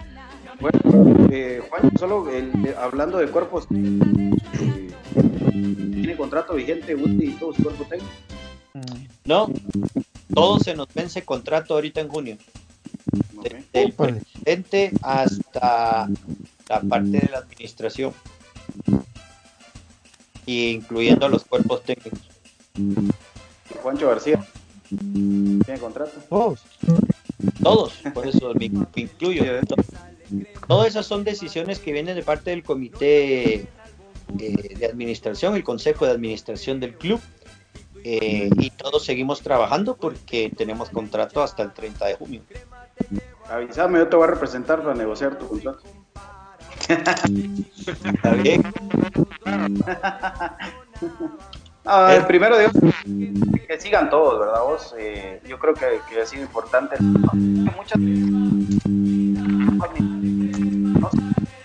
Bueno, eh, Juan, solo el- eh, hablando de cuerpos, eh, ¿tiene contrato vigente Woody y todo su cuerpo técnico? No, todo se nos vence contrato ahorita en junio. Desde el Pues, presidente hasta la parte de la administración. Y incluyendo los cuerpos técnicos. Juancho García, ¿tiene contrato? todos. Todos, por eso me, me incluyo. To- Todas esas son decisiones que vienen de parte del comité eh, de administración, el consejo de administración del club. eh, y todos seguimos trabajando porque tenemos contrato hasta el 30 de junio. Avísame, yo te voy a representar para negociar tu contrato. Está bien. Ah, Eh. primero Dios, que sigan todos, ¿verdad vos? Eh, yo creo que, que ha sido importante. Muchas-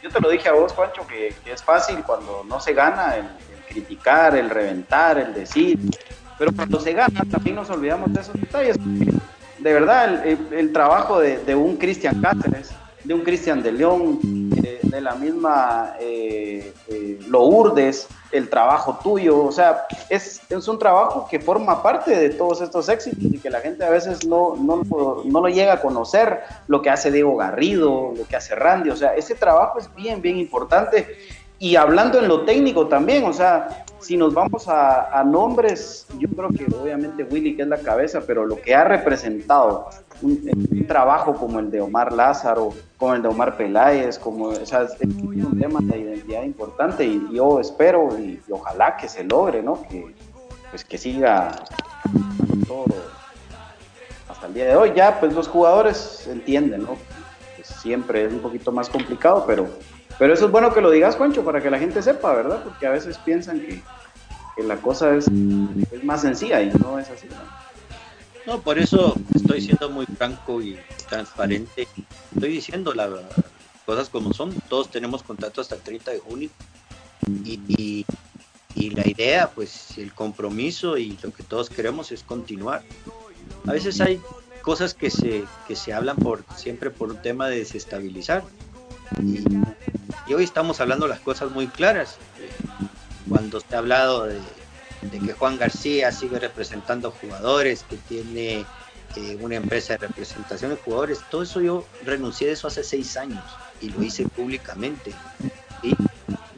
yo te lo dije a vos, Juancho, que, que es fácil cuando no se gana el, el criticar, el reventar, el decir, pero cuando se gana también nos olvidamos de esos detalles. De verdad, el, el- el trabajo de, de un Cristian Cáceres, de un Cristian de León, de la misma eh, eh, el trabajo tuyo, o sea, es, es un trabajo que forma parte de todos estos éxitos y que la gente a veces no, no, no lo llega a conocer, lo que hace Diego Garrido, lo que hace Randy, o sea, ese trabajo es bien, bien importante. Y hablando en lo técnico también, o sea, si nos vamos a, a nombres, yo creo que obviamente Willy, que es la cabeza, pero lo que ha representado un, un trabajo como el de Omar Lázaro, como el de Omar Peláez, como, o sea, es un tema de identidad importante y yo espero y, y ojalá que se logre, ¿no? Que, pues que siga todo hasta el día de hoy. Ya, pues los jugadores entienden, ¿no? Pues siempre es un poquito más complicado, pero, pero eso es bueno que lo digas, Concho, para que la gente sepa, ¿verdad? Porque a veces piensan que, que la cosa es, es más sencilla y no es así. ¿no? No, por eso estoy siendo muy franco y transparente. Estoy diciendo las cosas como son. Todos tenemos contrato hasta el 30 de junio. Y, la idea, pues el compromiso y lo que todos queremos es continuar. A veces hay cosas que se, que se hablan por siempre por un tema de desestabilizar. Y, y hoy estamos hablando las cosas muy claras. Cuando se ha hablado de, de que Juan García sigue representando jugadores, que tiene eh, una empresa de representación de jugadores, todo eso yo renuncié de eso hace seis años y lo hice públicamente. ¿sí?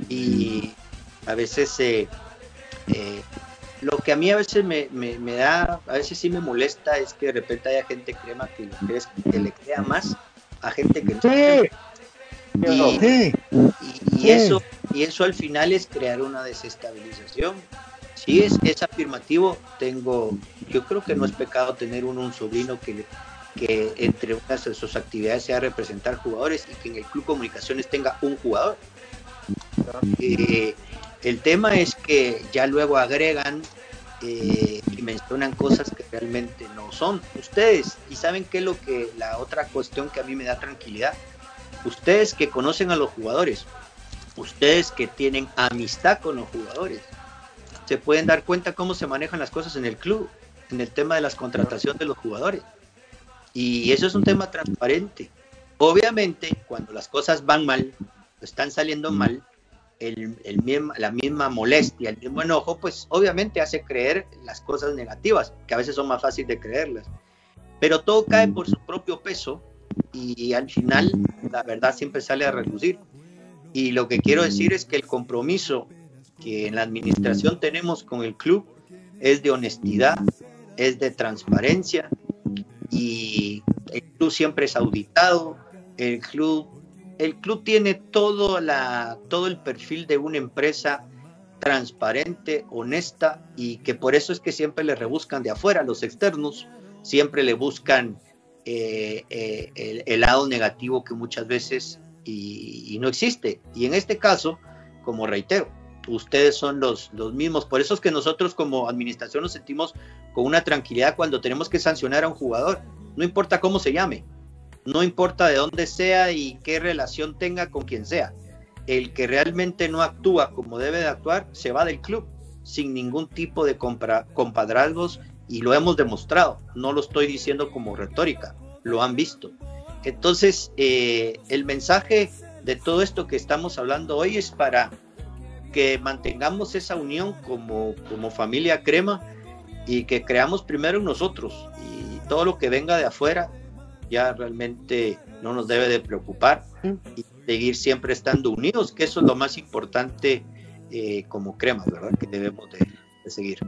Y a veces eh, eh, lo que a mí a veces me, me- me da, a veces sí me molesta es que de repente haya gente crema que le, crees- que le crea más a gente que no. Y- Sí. y, eso y eso al final es crear una desestabilización si es, es afirmativo. Tengo yo creo que no es pecado tener uno un sobrino que que entre unas de sus actividades sea representar jugadores y que en el club comunicaciones tenga un jugador. Eh, el tema es que ya luego agregan eh, y mencionan cosas que realmente no son. Ustedes y saben qué es lo que la otra cuestión que a mí me da tranquilidad ustedes que conocen a los jugadores, ustedes que tienen amistad con los jugadores, se pueden dar cuenta cómo se manejan las cosas en el club, en el tema de las contrataciones de los jugadores. Y eso es un tema transparente. Obviamente, cuando las cosas van mal, están saliendo mal, el, la misma molestia, el mismo enojo, pues obviamente hace creer las cosas negativas, que a veces son más fáciles de creerlas. Pero todo cae por su propio peso y al final la verdad siempre sale a relucir. Y lo que quiero decir es que el compromiso que en la administración tenemos con el club es de honestidad, es de transparencia y el club siempre es auditado, el club, el club tiene todo, la, todo el perfil de una empresa transparente, honesta y que por eso es que siempre le rebuscan de afuera, los externos siempre le buscan eh, eh, el, lado negativo que muchas veces y, no existe. Y en este caso, como reitero, ustedes son los, los mismos. Por eso es que nosotros como administración nos sentimos con una tranquilidad cuando tenemos que sancionar a un jugador. No importa cómo se llame, no importa de dónde sea y qué relación tenga con quien sea. El que realmente no actúa como debe de actuar se va del club sin ningún tipo de compadrazgos y lo hemos demostrado. No lo estoy diciendo como retórica, lo han visto. Entonces, eh, el mensaje de todo esto que estamos hablando hoy es para que mantengamos esa unión como, como familia crema y que creamos primero en nosotros y todo lo que venga de afuera ya realmente no nos debe de preocupar y seguir siempre estando unidos, que eso es lo más importante eh, como crema, ¿verdad? Que debemos de, seguir.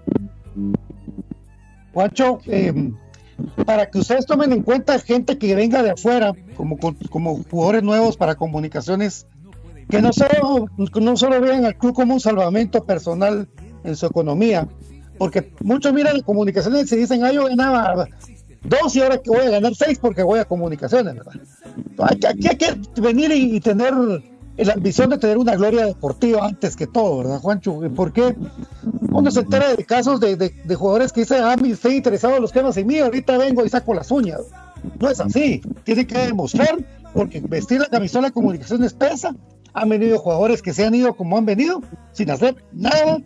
Juancho, eh, para que ustedes tomen en cuenta gente que venga de afuera, como, como jugadores nuevos para comunicaciones, que no solo, no solo vean al club como un salvamento personal en su economía, porque muchos miran las comunicaciones y dicen, ah, yo ganaba dos y ahora que voy a ganar seis porque voy a comunicaciones, ¿verdad? Aquí hay que venir y, tener la ambición de tener una gloria deportiva antes que todo, ¿verdad, Juancho? Porque uno se entera de casos de, de, jugadores que dicen, ah, estoy interesado en los temas en mí, ahorita vengo y saco las uñas. No es así, tiene que demostrar, porque vestir la camisola de comunicaciones pesa. Han venido jugadores que se han ido como han venido, sin hacer nada,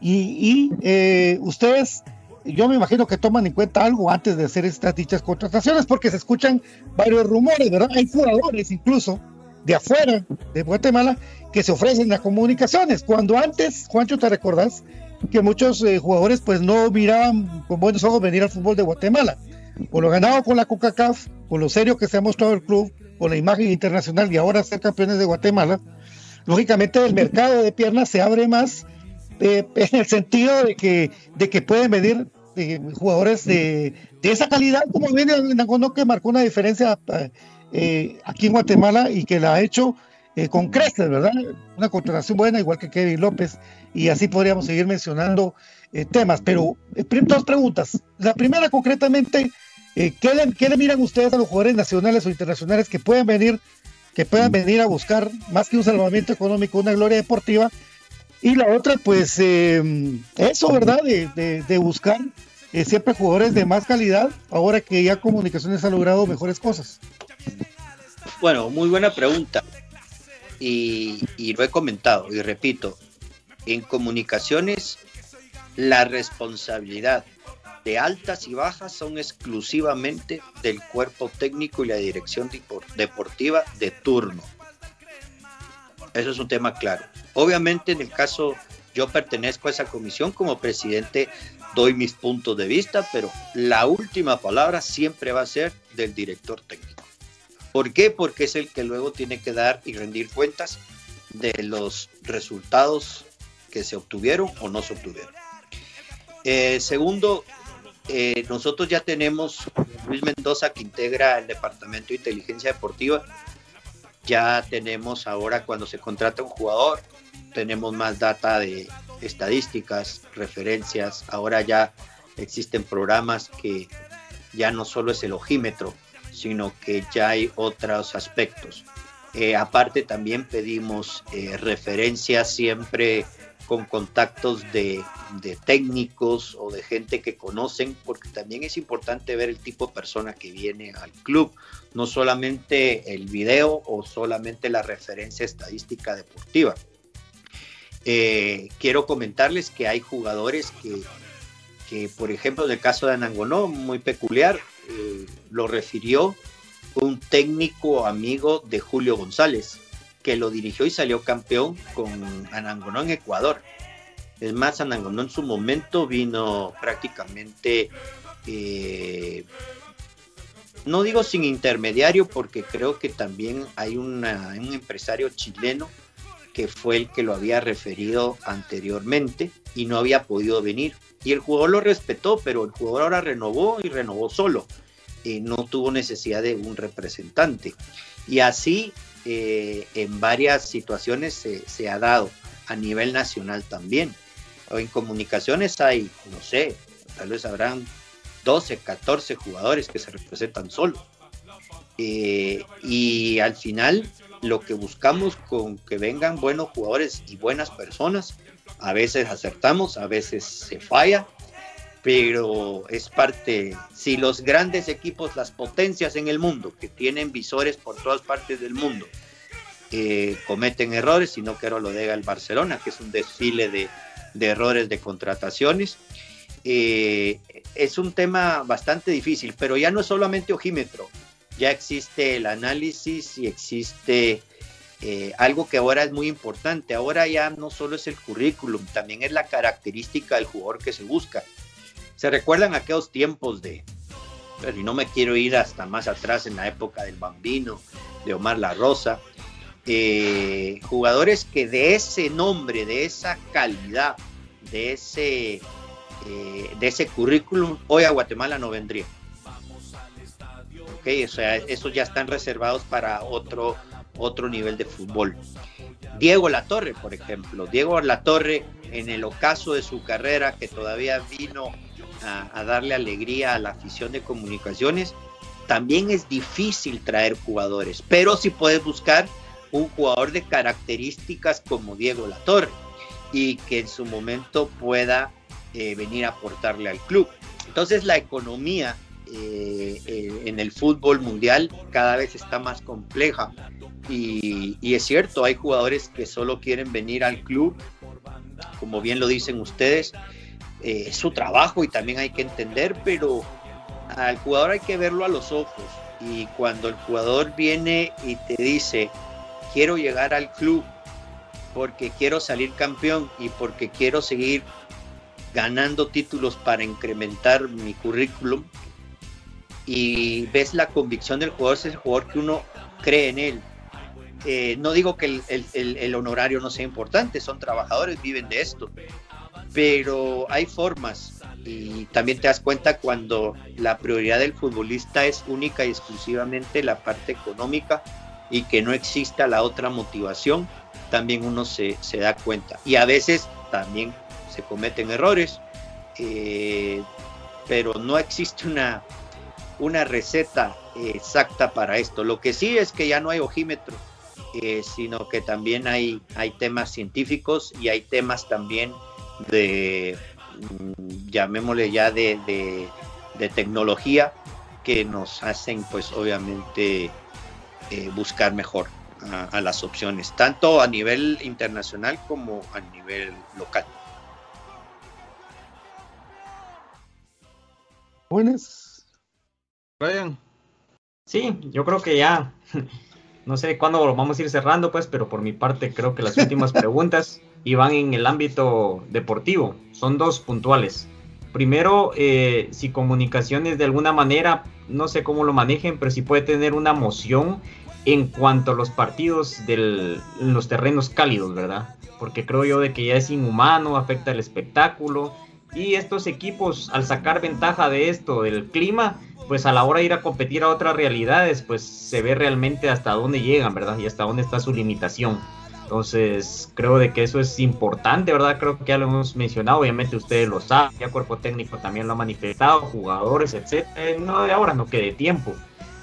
y, eh, ustedes, yo me imagino que toman en cuenta algo antes de hacer estas dichas contrataciones, porque se escuchan varios rumores, ¿verdad? Hay jugadores incluso de afuera de Guatemala que se ofrecen a comunicaciones. Cuando antes, Juancho, ¿te recordás? que muchos eh, jugadores pues no miraban con buenos ojos venir al fútbol de Guatemala. Por lo ganado con la CONCACAF, con lo serio que se ha mostrado el club, con la imagen internacional y ahora ser campeones de Guatemala, lógicamente el mercado de piernas se abre más en el sentido de que, de que pueden venir eh, jugadores de, esa calidad, como viene Nangono, que marcó una diferencia eh, aquí en Guatemala y que la ha hecho eh, con creces, ¿verdad? Una contratación buena, igual que Kevin López, y así podríamos seguir mencionando temas. Pero dos preguntas. La primera, concretamente, ¿qué le, ¿qué, le, miran ustedes a los jugadores nacionales o internacionales que pueden venir, que puedan venir a buscar más que un salvamento económico, una gloria deportiva? Y la otra, pues eh, eso, ¿verdad? De, buscar eh, siempre jugadores de más calidad, ahora que ya Comunicaciones ha logrado mejores cosas. Bueno, muy buena pregunta. Y, y lo he comentado y repito, en comunicaciones la responsabilidad de altas y bajas son exclusivamente del cuerpo técnico y la dirección deportiva de turno. Eso es un tema claro. Obviamente en el caso, yo pertenezco a esa comisión como presidente, doy mis puntos de vista, pero la última palabra siempre va a ser del director técnico. ¿Por qué? Porque es el que luego tiene que dar y rendir cuentas de los resultados que se obtuvieron o no se obtuvieron. Eh, segundo, eh, nosotros ya tenemos Luis Mendoza que integra el Departamento de Inteligencia Deportiva. Ya tenemos ahora cuando se contrata un jugador, tenemos más data de estadísticas, referencias, ahora ya existen programas que ya no solo es el ojímetro, sino que ya hay otros aspectos. Eh, aparte también pedimos eh, referencias siempre con contactos de, técnicos o de gente que conocen, porque también es importante ver el tipo de persona que viene al club, no solamente el video o solamente la referencia estadística deportiva. Eh, quiero comentarles que hay jugadores que, que, por ejemplo, en el caso de Anangonó, muy peculiar, eh, lo refirió un técnico amigo de Julio González, que lo dirigió y salió campeón con Anangonó en Ecuador. Es más, Anangonó en su momento vino prácticamente, eh, no digo sin intermediario, porque creo que también hay un empresario chileno que fue el que lo había referido anteriormente y no había podido venir. Y el jugador lo respetó, pero el jugador ahora renovó y renovó solo. y no tuvo necesidad de un representante. Y así eh, en varias situaciones se, ha dado a nivel nacional también. En comunicaciones hay, no sé, tal vez habrán 12, 14 jugadores que se representan solos. Eh, y al final lo que buscamos con que vengan buenos jugadores y buenas personas, a veces acertamos, a veces se falla, pero es parte, si los grandes equipos, las potencias en el mundo, que tienen visores por todas partes del mundo, eh, cometen errores, sino que ahora lo diga el Barcelona, que es un desfile de, de errores de contrataciones. Eh, es un tema bastante difícil, pero ya no es solamente ojímetro, ya existe el análisis y existe eh, algo que ahora es muy importante. Ahora ya no solo es el currículum, también es la característica del jugador que se busca. ¿Se recuerdan aquellos tiempos de, pero y no me quiero ir hasta más atrás en la época del Bambino, de Omar La Rosa, eh, jugadores que de ese nombre, de esa calidad, de ese, eh, de ese currículum, hoy a Guatemala no vendría. Okay, o sea, esos ya están reservados para otro, otro nivel de fútbol. Diego Latorre, por ejemplo. Diego Latorre, en el ocaso de su carrera, que todavía vino a, darle alegría a la afición de comunicaciones, también es difícil traer jugadores, pero si puedes buscar un jugador de características como Diego Latorre y que en su momento pueda eh, venir a aportarle al club. Entonces la economía eh, eh, en el fútbol mundial cada vez está más compleja y, es cierto, hay jugadores que solo quieren venir al club, como bien lo dicen ustedes, eh, su trabajo y también hay que entender, pero al jugador hay que verlo a los ojos y cuando el jugador viene y te dice, quiero llegar al club porque quiero salir campeón y porque quiero seguir ganando títulos para incrementar mi currículum y ves la convicción del jugador, es el jugador que uno cree en él. Eh, no digo que el, el, el, honorario no sea importante, son trabajadores, viven de esto, pero hay formas y también te das cuenta cuando la prioridad del futbolista es única y exclusivamente la parte económica y que no exista la otra motivación, también uno se, se da cuenta. Y a veces también se cometen errores, eh, pero no existe una, una receta exacta para esto. Lo que sí es que ya no hay ojímetro, eh, sino que también hay, hay temas científicos y hay temas también de, mm, llamémosle ya de, de, de, tecnología que nos hacen pues obviamente eh, buscar mejor a, a, las opciones, tanto a nivel internacional como a nivel local. Buenas. Brian. Sí, yo creo que ya, no sé cuándo lo vamos a ir cerrando, pues, pero por mi parte creo que las últimas preguntas iban en el ámbito deportivo. Son dos puntuales. Primero, eh, si comunicaciones de alguna manera, no sé cómo lo manejen, pero si puede tener una moción en cuanto a los partidos de los terrenos cálidos, ¿verdad? Porque creo yo de que ya es inhumano, afecta el espectáculo y estos equipos al sacar ventaja de esto, del clima, pues a la hora de ir a competir a otras realidades, pues se ve realmente hasta dónde llegan, ¿verdad? Y hasta dónde está su limitación. Entonces, creo de que eso es importante, ¿verdad? Creo que ya lo hemos mencionado, obviamente ustedes lo saben, ya cuerpo técnico también lo ha manifestado, jugadores, etcétera, no de ahora, no que de tiempo.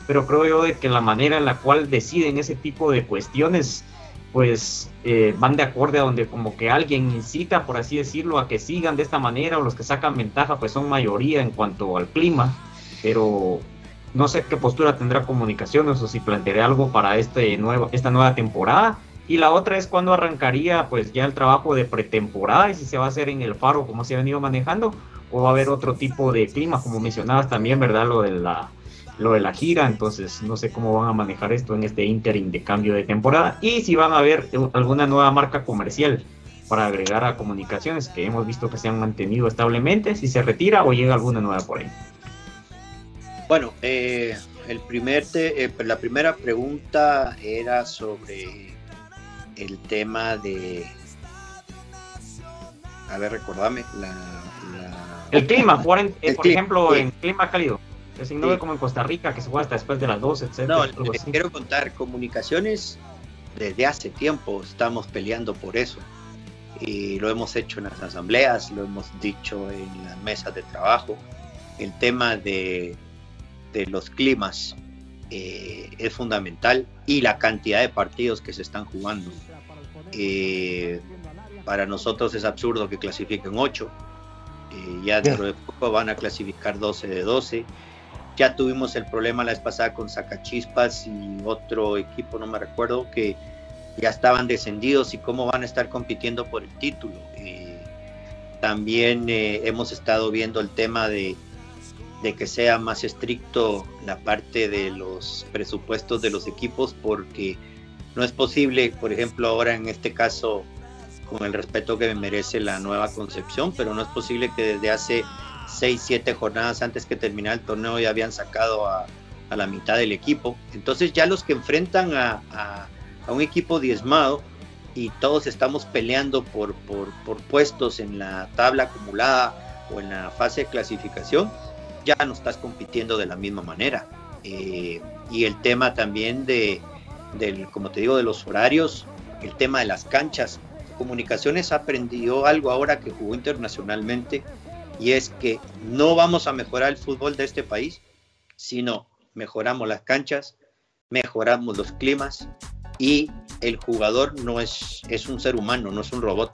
Pero creo yo de que la manera en la cual deciden ese tipo de cuestiones pues eh, van de acorde a donde como que alguien incita, por así decirlo, a que sigan de esta manera o los que sacan ventaja pues son mayoría en cuanto al clima, pero no sé qué postura tendrá comunicaciones o si plantearé algo para este nuevo, esta nueva temporada. Y la otra es cuando arrancaría pues ya el trabajo de pretemporada y si se va a hacer en el faro como se ha venido manejando o va a haber otro tipo de clima como mencionabas también, ¿verdad? Lo de la lo de la gira, entonces no sé cómo van a manejar esto en este interim de cambio de temporada y si van a haber alguna nueva marca comercial para agregar a comunicaciones que hemos visto que se han mantenido establemente, si se retira o llega alguna nueva por ahí. Bueno, eh, el primer eh, la primera pregunta era sobre el tema de... A ver, recordame, la... El clima, por, ejemplo, en clima cálido. Es sí. como en Costa Rica, que se juega hasta después de las 12, etc. No, les quiero contar, comunicaciones, desde hace tiempo estamos peleando por eso. Y lo hemos hecho en las asambleas, lo hemos dicho en las mesas de trabajo. El tema de de los climas eh, es fundamental y la cantidad de partidos que se están jugando. Eh, para nosotros es absurdo que clasifiquen 8. Eh, ya dentro de poco van a clasificar 12 de 12. Ya tuvimos el problema la vez pasada con Sacachispas y otro equipo, no me recuerdo, que ya estaban descendidos y cómo van a estar compitiendo por el título. también hemos estado viendo el tema de, de que sea más estricto la parte de los presupuestos de los equipos porque no es posible, por ejemplo, ahora en este caso, con el respeto que me merece la nueva concepción, pero no es posible que desde hace 6, 7 jornadas antes que terminara el torneo ya habían sacado a, la mitad del equipo. Entonces ya los que enfrentan a, a, un equipo diezmado y todos estamos peleando por, por, por puestos en la tabla acumulada o en la fase de clasificación, ya no estás compitiendo de la misma manera. Eh, y el tema también de, del, como te digo, de los horarios, el tema de las canchas. Comunicaciones aprendió algo ahora que jugó internacionalmente y es que no vamos a mejorar el fútbol de este país, sino mejoramos las canchas, mejoramos los climas y el jugador no es, es un ser humano, no es un robot.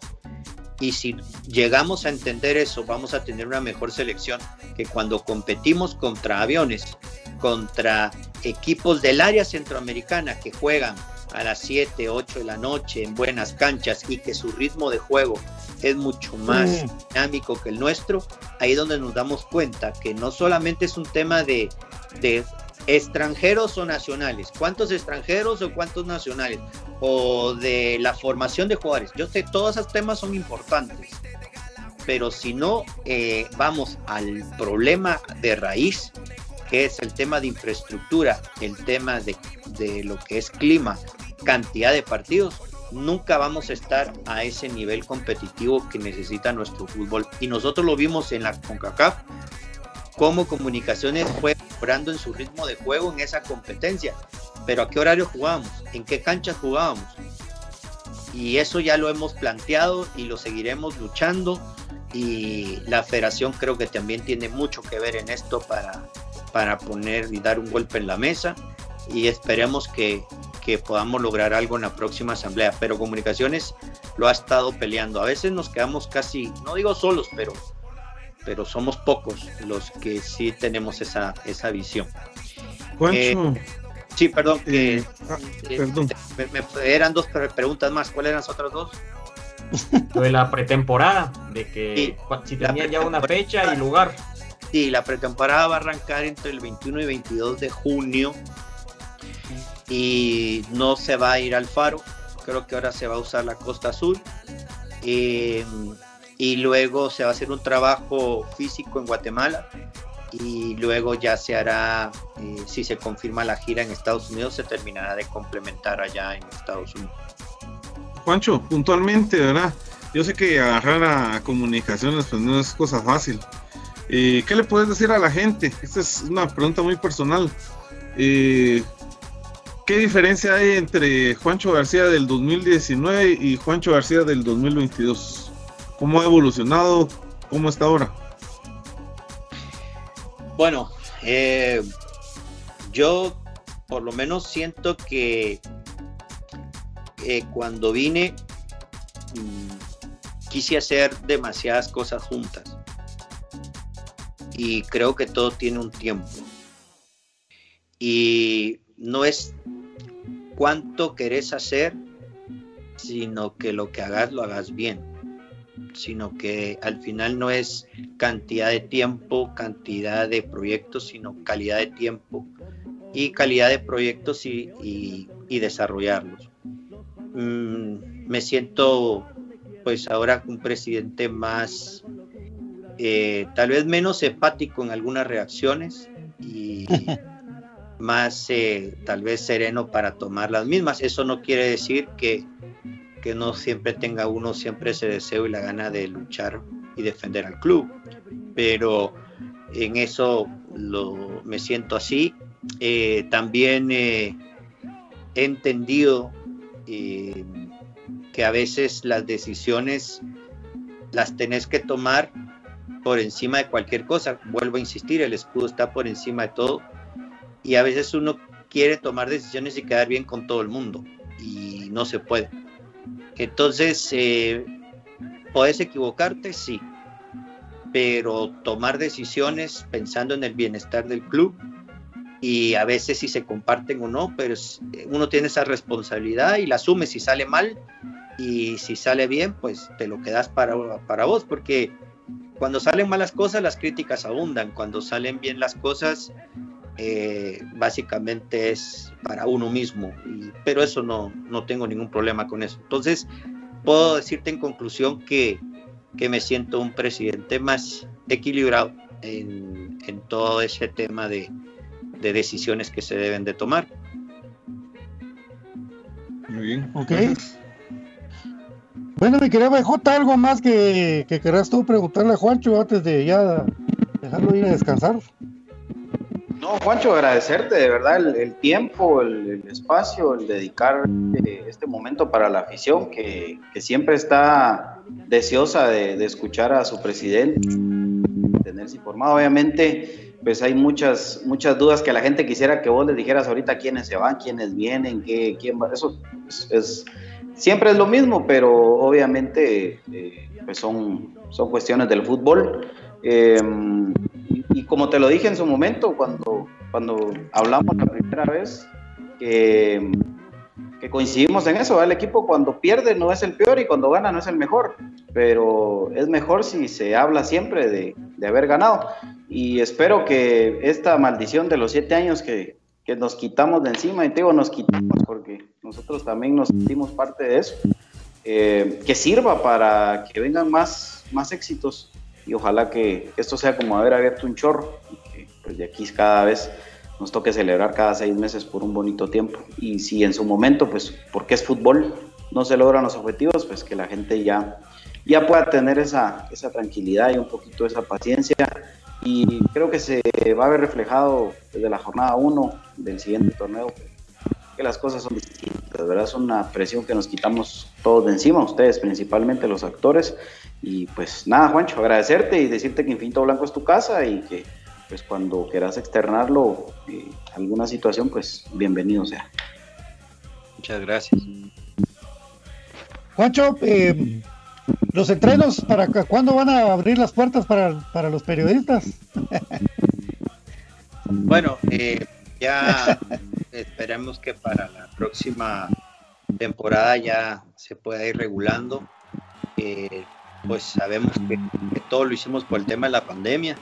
Y si llegamos a entender eso, vamos a tener una mejor selección que cuando competimos contra aviones, contra equipos del área centroamericana que juegan a las 7, 8 de la noche en buenas canchas y que su ritmo de juego es mucho más dinámico que el nuestro, ahí donde nos damos cuenta que no solamente es un tema de, de extranjeros o nacionales, cuántos extranjeros o cuántos nacionales, o de la formación de jugadores. Yo sé, todos esos temas son importantes, pero si no eh, vamos al problema de raíz, que es el tema de infraestructura, el tema de, de lo que es clima, cantidad de partidos, nunca vamos a estar a ese nivel competitivo que necesita nuestro fútbol. Y nosotros lo vimos en la CONCACAF, cómo comunicaciones fue mejorando en su ritmo de juego en esa competencia. Pero a qué horario jugábamos, en qué canchas jugábamos. Y eso ya lo hemos planteado y lo seguiremos luchando. Y la federación creo que también tiene mucho que ver en esto para, para poner y dar un golpe en la mesa. Y esperemos que, que podamos lograr algo en la próxima asamblea. Pero comunicaciones lo ha estado peleando. A veces nos quedamos casi, no digo solos, pero pero somos pocos los que sí tenemos esa, esa visión. Eh, sí, perdón, eh, ah, Me, eran dos preguntas más. ¿Cuáles eran las otras dos? Lo de la pretemporada, de que si tenía ya una fecha y lugar. Sí, la pretemporada va a arrancar entre el 21 y 22 de junio y no se va a ir al faro. Creo que ahora se va a usar la Costa Azul. Eh, y luego se va a hacer un trabajo físico en Guatemala y luego ya se hará, eh, si se confirma la gira en Estados Unidos, se terminará de complementar allá en Estados Unidos. Juancho, puntualmente, ¿verdad? Yo sé que agarrar a comunicaciones no es cosa fácil. Eh, ¿Qué le puedes decir a la gente? Esta es una pregunta muy personal. Eh, ¿Qué diferencia hay entre Juancho García del 2019 y Juancho García del 2022? ¿Cómo ha evolucionado? ¿Cómo está ahora? Bueno, eh, yo por lo menos siento que eh, cuando vine mm, quise hacer demasiadas cosas juntas y creo que todo tiene un tiempo y no es cuánto querés hacer sino que lo que hagas lo hagas bien sino que al final no es cantidad de tiempo, cantidad de proyectos, sino calidad de tiempo y calidad de proyectos y, desarrollarlos. Mm, me siento pues ahora un presidente más, eh, tal vez menos hepático en algunas reacciones y más eh, tal vez sereno para tomar las mismas. Eso no quiere decir que que no siempre tenga uno siempre ese deseo y la gana de luchar y defender al club. Pero en eso lo, me siento así. Eh, también eh, he entendido eh, que a veces las decisiones las tenés que tomar por encima de cualquier cosa. Vuelvo a insistir, el escudo está por encima de todo y a veces uno quiere tomar decisiones y quedar bien con todo el mundo y no se puede. Entonces, eh, puedes equivocarte, sí, pero tomar decisiones pensando en el bienestar del club y a veces si se comparten o no, pero uno tiene esa responsabilidad y la asume si sale mal y si sale bien, pues te lo quedas para, para vos, porque cuando salen malas cosas las críticas abundan, cuando salen bien las cosas eh, básicamente es para uno mismo, pero eso no, no tengo ningún problema con eso. Entonces, puedo decirte en conclusión que, que me siento un presidente más equilibrado en, en todo ese tema de, de, decisiones que se deben de tomar. Muy bien. Ok. Bueno, mi querido BJ, ¿algo más que, que querrás tú preguntarle a Juancho antes de ya dejarlo ir a descansar? No, Juancho, agradecerte de verdad el, tiempo, el, espacio, el dedicar eh, este momento para la afición que, siempre está deseosa de, escuchar a su presidente, tenerse informado. Obviamente, pues hay muchas, muchas dudas que la gente quisiera que vos les dijeras ahorita quiénes se van, quiénes vienen, qué, quién va. Eso es, siempre es lo mismo, pero obviamente eh, pues son, son cuestiones del fútbol. Eh, y como te lo dije en su momento, cuando, cuando hablamos la primera vez, que, que coincidimos en eso, el equipo cuando pierde no es el peor y cuando gana no es el mejor, pero es mejor si se habla siempre de, de haber ganado. Y espero que esta maldición de los siete años que, que nos quitamos de encima, y te digo, nos quitamos porque nosotros también nos sentimos parte de eso, eh, que sirva para que vengan más, más éxitos y ojalá que esto sea como haber abierto un chorro y que pues de aquí cada vez nos toque celebrar cada seis meses por un bonito tiempo. Y si en su momento, pues porque es fútbol, no se logran los objetivos, pues que la gente ya, ya pueda tener esa, esa tranquilidad y un poquito esa paciencia. Y creo que se va a ver reflejado desde la jornada 1 del siguiente torneo, que las cosas son distintas, ¿verdad? Es una presión que nos quitamos todos de encima, ustedes principalmente los actores, y pues nada, Juancho, agradecerte y decirte que Infinito Blanco es tu casa y que pues cuando quieras externarlo, eh, alguna situación, pues bienvenido sea. Muchas gracias. Juancho, eh, los entrenos, para ¿cuándo van a abrir las puertas para, para los periodistas? bueno, eh, ya esperemos que para la próxima temporada ya se pueda ir regulando. Eh, pues sabemos que, todo lo hicimos por el tema de la pandemia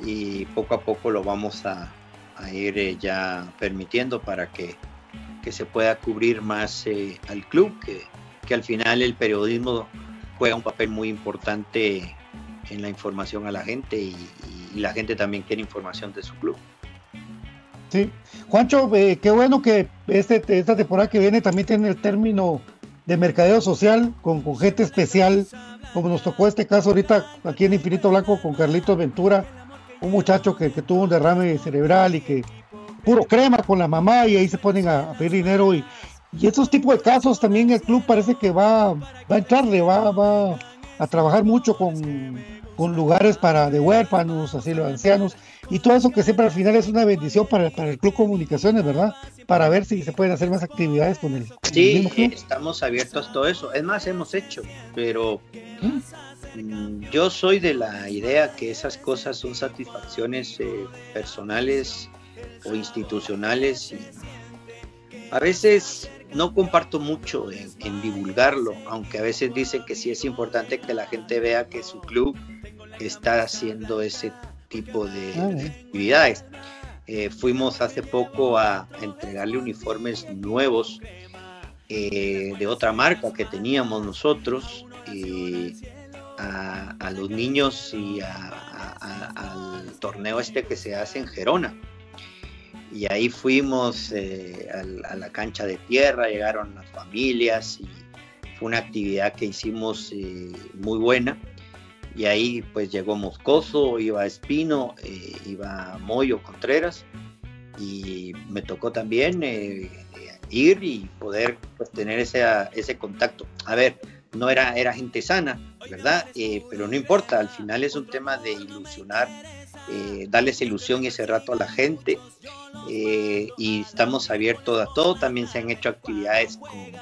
y poco a poco lo vamos a, ir eh, ya permitiendo para que, se pueda cubrir más eh, al club, que, que, al final el periodismo juega un papel muy importante en la información a la gente y, la gente también quiere información de su club. Sí, Juancho, eh, qué bueno que este, esta temporada que viene también tiene el término de mercadeo social con, con gente especial como nos tocó este caso ahorita aquí en Infinito Blanco con Carlitos Ventura, un muchacho que, tuvo un derrame cerebral y que puro crema con la mamá y ahí se ponen a, pedir dinero y, y esos tipos de casos también el club parece que va, va a entrarle, va, va a trabajar mucho con, con lugares para de huérfanos, así los ancianos, y todo eso que siempre al final es una bendición para, para el Club Comunicaciones, ¿verdad? Para ver si se pueden hacer más actividades con el, Sí, mismo club. estamos abiertos a todo eso. Es más, hemos hecho, pero mm, yo soy de la idea que esas cosas son satisfacciones eh, personales o institucionales y a veces no comparto mucho en, en divulgarlo, aunque a veces dicen que sí es importante que la gente vea que su club está haciendo ese tipo de, Ah, de actividades. Eh, fuimos hace poco a entregarle uniformes nuevos eh, de otra marca que teníamos nosotros eh, a, a los niños y a- al torneo este que se hace en Gerona. Y ahí fuimos a, la cancha de tierra, llegaron las familias y fue una actividad que hicimos muy buena. Y ahí pues llegó Moscoso, iba Espino, eh, iba Moyo Contreras y me tocó también eh, ir y poder pues, tener ese, ese contacto. A ver, no era, era gente sana, ¿verdad? Eh, pero no importa, al final es un tema de ilusionar, eh, darles ilusión ese rato a la gente y estamos abiertos a todo. También se han hecho actividades con,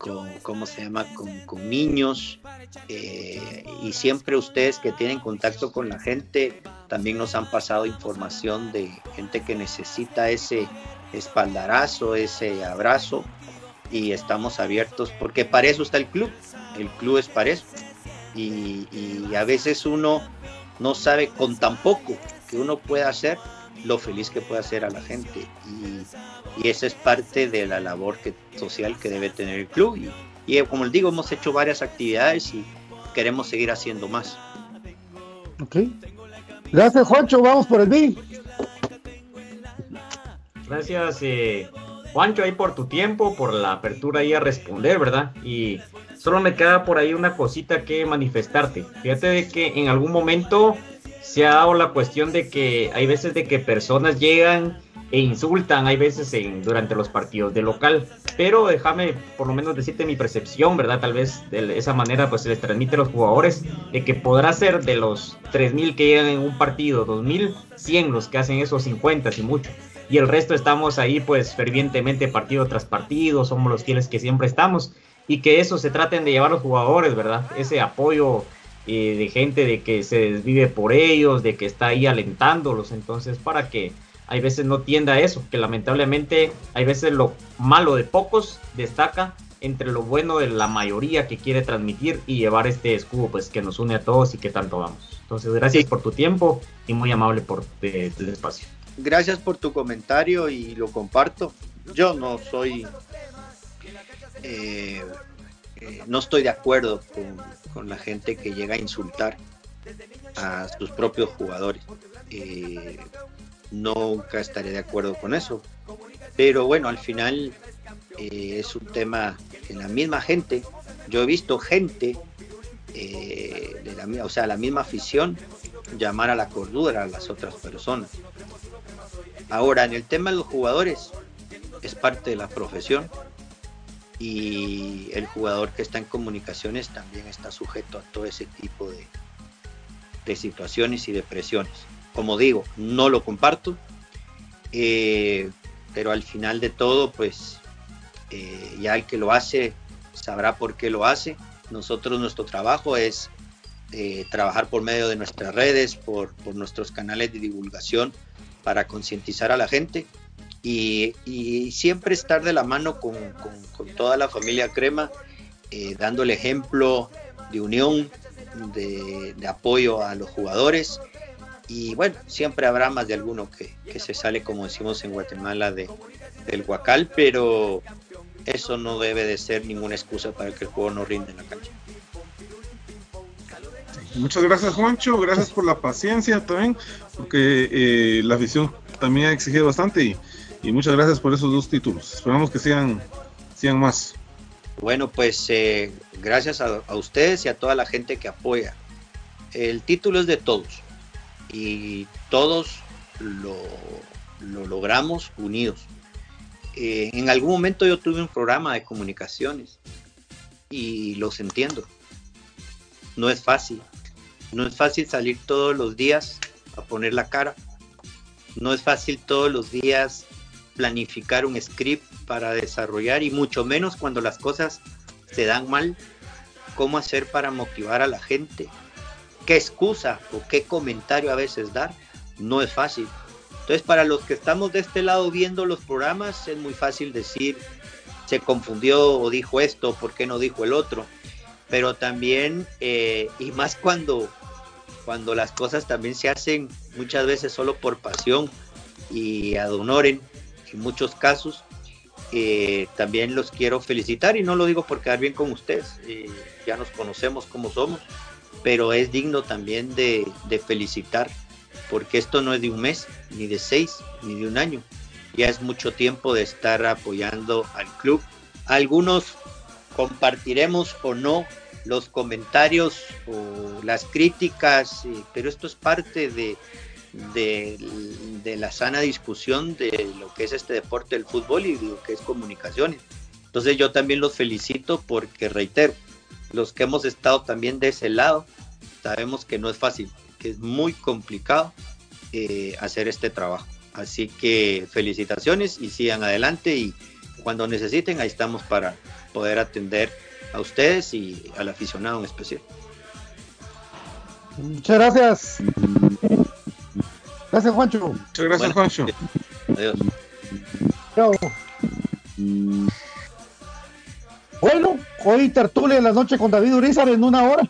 con ¿cómo se llama? Con, niños eh, y siempre ustedes que tienen contacto con la gente también nos han pasado información de gente que necesita ese espaldarazo, ese abrazo y estamos abiertos porque para eso está el club, el club es para eso y, y a veces uno no sabe con tan poco que uno puede hacer lo feliz que puede hacer a la gente y, y esa es parte de la labor que, social que debe tener el club y, y eh, como les digo hemos hecho varias actividades y queremos seguir haciendo más. Ok. Gracias, Juancho. Vamos por el B. Gracias, eh, Juancho, ahí por tu tiempo, por la apertura ahí a responder, ¿verdad? Y solo me queda por ahí una cosita que manifestarte. Fíjate de que en algún momento se ha dado la cuestión de que hay veces de que personas llegan e insultan, hay veces durante los partidos de local, pero déjame por lo menos decirte mi percepción, ¿verdad? Tal vez de esa manera pues se les transmite a los jugadores de que podrá ser de los 3.000 que llegan en un partido, 2.000, 100 los que hacen esos 50 y mucho y el resto estamos ahí pues fervientemente partido tras partido, somos los fieles que siempre estamos y que eso se traten de llevar los jugadores, ¿verdad? Ese apoyo eh, de gente de que se desvive por ellos, de que está ahí alentándolos, entonces para que hay veces no tienda a eso, que lamentablemente hay veces lo malo de pocos destaca entre lo bueno de la mayoría que quiere transmitir y llevar este escudo pues que nos une a todos y que tanto vamos. Entonces gracias por tu tiempo y muy amable por eh, el espacio gracias por tu comentario y lo comparto. Yo no soy, eh, eh, no estoy de acuerdo con, con, la gente que llega a insultar a sus propios jugadores. Eh, nunca estaré de acuerdo con eso. Pero bueno, al final eh, es un tema que la misma gente, yo he visto gente eh, de la, o sea, la misma afición llamar a la cordura a las otras personas. Ahora, en el tema de los jugadores, es parte de la profesión y el jugador que está en comunicaciones también está sujeto a todo ese tipo de, de situaciones y de presiones. Como digo, no lo comparto, eh, pero al final de todo, pues eh, ya el que lo hace sabrá por qué lo hace. Nosotros nuestro trabajo es eh, trabajar por medio de nuestras redes, por, por nuestros canales de divulgación para concientizar a la gente y, siempre estar de la mano con, con, con toda la familia Crema, dando el ejemplo de unión, de, apoyo a los jugadores. Y bueno, siempre habrá más de alguno que, que se sale, como decimos en Guatemala, de, del Huacal, pero eso no debe de ser ninguna excusa para que el juego no rinde en la cancha. Muchas gracias Juancho, gracias por la paciencia también, porque eh, la afición también ha exigido bastante y, y, muchas gracias por esos dos títulos. Esperamos que sigan, sigan más. Bueno, pues eh, gracias a, a, ustedes y a toda la gente que apoya. El título es de todos y todos lo, lo logramos unidos. Eh, en algún momento yo tuve un programa de comunicaciones y los entiendo. No es fácil No es fácil salir todos los días a poner la cara. No es fácil todos los días planificar un script para desarrollar y mucho menos cuando las cosas se dan mal. ¿Cómo hacer para motivar a la gente? ¿Qué excusa o qué comentario a veces dar? No es fácil. Entonces, para los que estamos de este lado viendo los programas, es muy fácil decir, se confundió o dijo esto, ¿por qué no dijo el otro? Pero también, eh, y más cuando, cuando las cosas también se hacen muchas veces solo por pasión y ad honorem, en muchos casos, eh, también los quiero felicitar y no lo digo por quedar bien con ustedes, eh, ya nos conocemos como somos, pero es digno también de, felicitar porque esto no es de un mes, ni de seis, ni de un año. Ya es mucho tiempo de estar apoyando al club. Algunos compartiremos o no los comentarios o las críticas, eh, pero esto es parte de, de, de, la sana discusión de lo que es este deporte del fútbol y de lo que es comunicaciones. Entonces yo también los felicito porque, reitero, los que hemos estado también de ese lado, sabemos que no es fácil, que es muy complicado eh, hacer este trabajo. Así que felicitaciones y sigan adelante y cuando necesiten ahí estamos para poder atender a ustedes y al aficionado en especial. Muchas gracias. Gracias, Juancho. Muchas gracias, bueno, Juancho. Adiós. Chao. Bueno, hoy tertulia en la noche con David Urizar en una hora.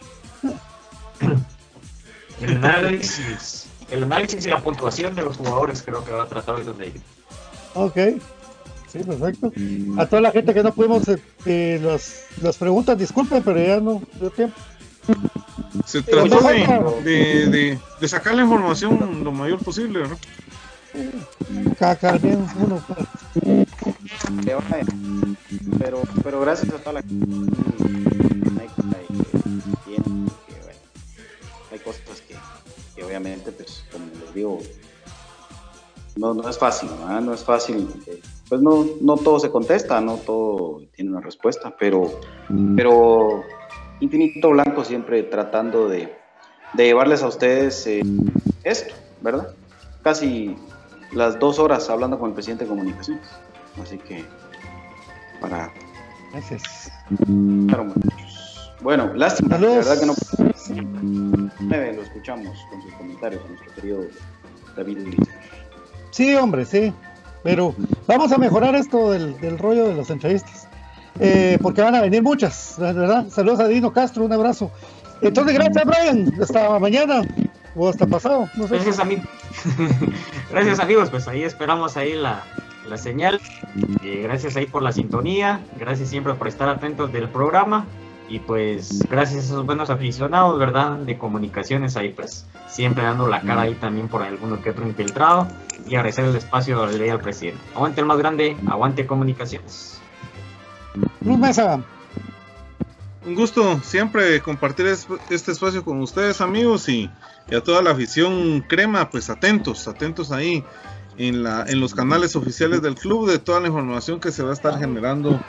El análisis, el análisis y la puntuación de los jugadores creo que va a tratar hoy de ellos. Ok. Sí, perfecto. A toda la gente que no pudimos eh, eh, las, las preguntas, disculpen, pero ya no dio tiempo. Se trató de, de, de, de, sacar la información lo mayor posible, ¿no? Caca, bien, uno. Pero, pero gracias a toda la gente hay cosas que, que, obviamente, pues, como les digo, no, no es fácil, ¿no? no es fácil. Pues no, no todo se contesta, no todo tiene una respuesta, pero, pero Infinito Blanco siempre tratando de, de llevarles a ustedes eh, esto, ¿verdad? Casi las dos horas hablando con el presidente de comunicaciones. Así que, para. Gracias. Claro, muchachos. Bueno, lástima, la verdad que no. Lo escuchamos con sus comentarios, nuestro querido David Ulises. Sí, hombre, sí. Pero vamos a mejorar esto del, del rollo de las entrevistas. Eh, porque van a venir muchas, ¿verdad? Saludos a Dino Castro, un abrazo. Entonces, gracias, Brian. Hasta mañana o hasta pasado. No sé. Gracias, amigos. gracias, amigos. Pues ahí esperamos ahí la, la señal. Eh, gracias ahí por la sintonía. Gracias siempre por estar atentos del programa. Y pues gracias a esos buenos aficionados, ¿verdad? De comunicaciones ahí, pues siempre dando la cara ahí también por alguno que otro infiltrado. Y agradecer el espacio de ley al presidente. Aguante el más grande, aguante comunicaciones. Luz Mesa. Un gusto siempre compartir este espacio con ustedes, amigos, y, y, a toda la afición crema, pues atentos, atentos ahí en, la, en los canales oficiales del club de toda la información que se va a estar generando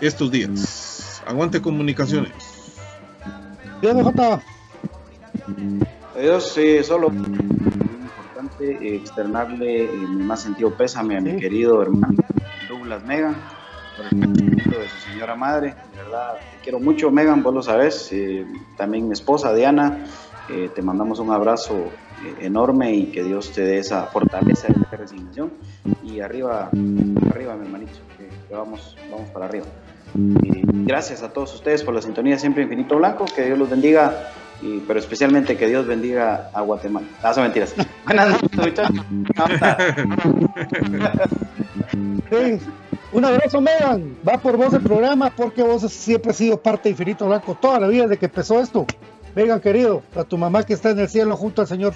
estos días. Aguante comunicaciones. Adiós, Adiós, sí, solo importante externarle eh, mi más sentido pésame a mi querido hermano Douglas Megan por el fallecimiento de su señora madre. De verdad, te quiero mucho, Megan, vos lo sabes. Eh, también mi esposa, Diana, eh, te mandamos un abrazo eh, enorme y que Dios te dé esa fortaleza y esa resignación. Y arriba, arriba, mi hermanito, que, que vamos, vamos para arriba. gracias a todos ustedes por la sintonía siempre Infinito Blanco, que Dios los bendiga. Y, pero especialmente que Dios bendiga a Guatemala. Ah, son mentiras. Buenas noches, muchachos. Sí. Un abrazo, Megan. Va por vos el programa porque vos siempre has sido parte de Infinito Blanco toda la vida desde que empezó esto. Megan, querido, a tu mamá que está en el cielo junto al Señor,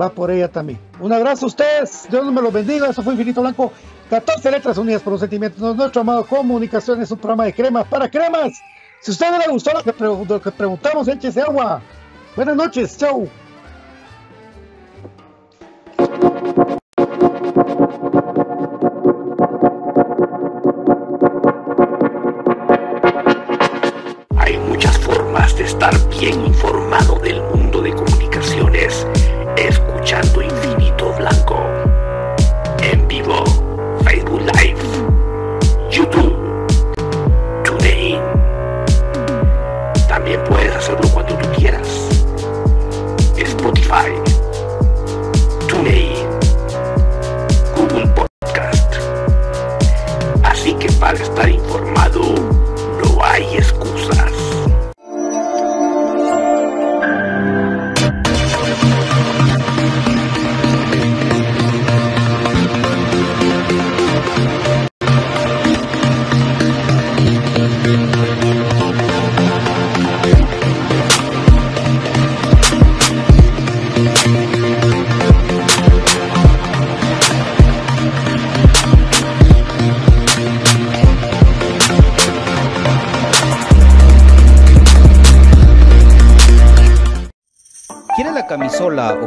va por ella también. Un abrazo a ustedes. Dios me los bendiga. Eso fue Infinito Blanco. 14 letras unidas por los sentimientos. Nuestro amado Comunicación es un programa de cremas para cremas. Si a usted no le gustó lo que, lo que preguntamos, échese agua. Buenas noches. Chau.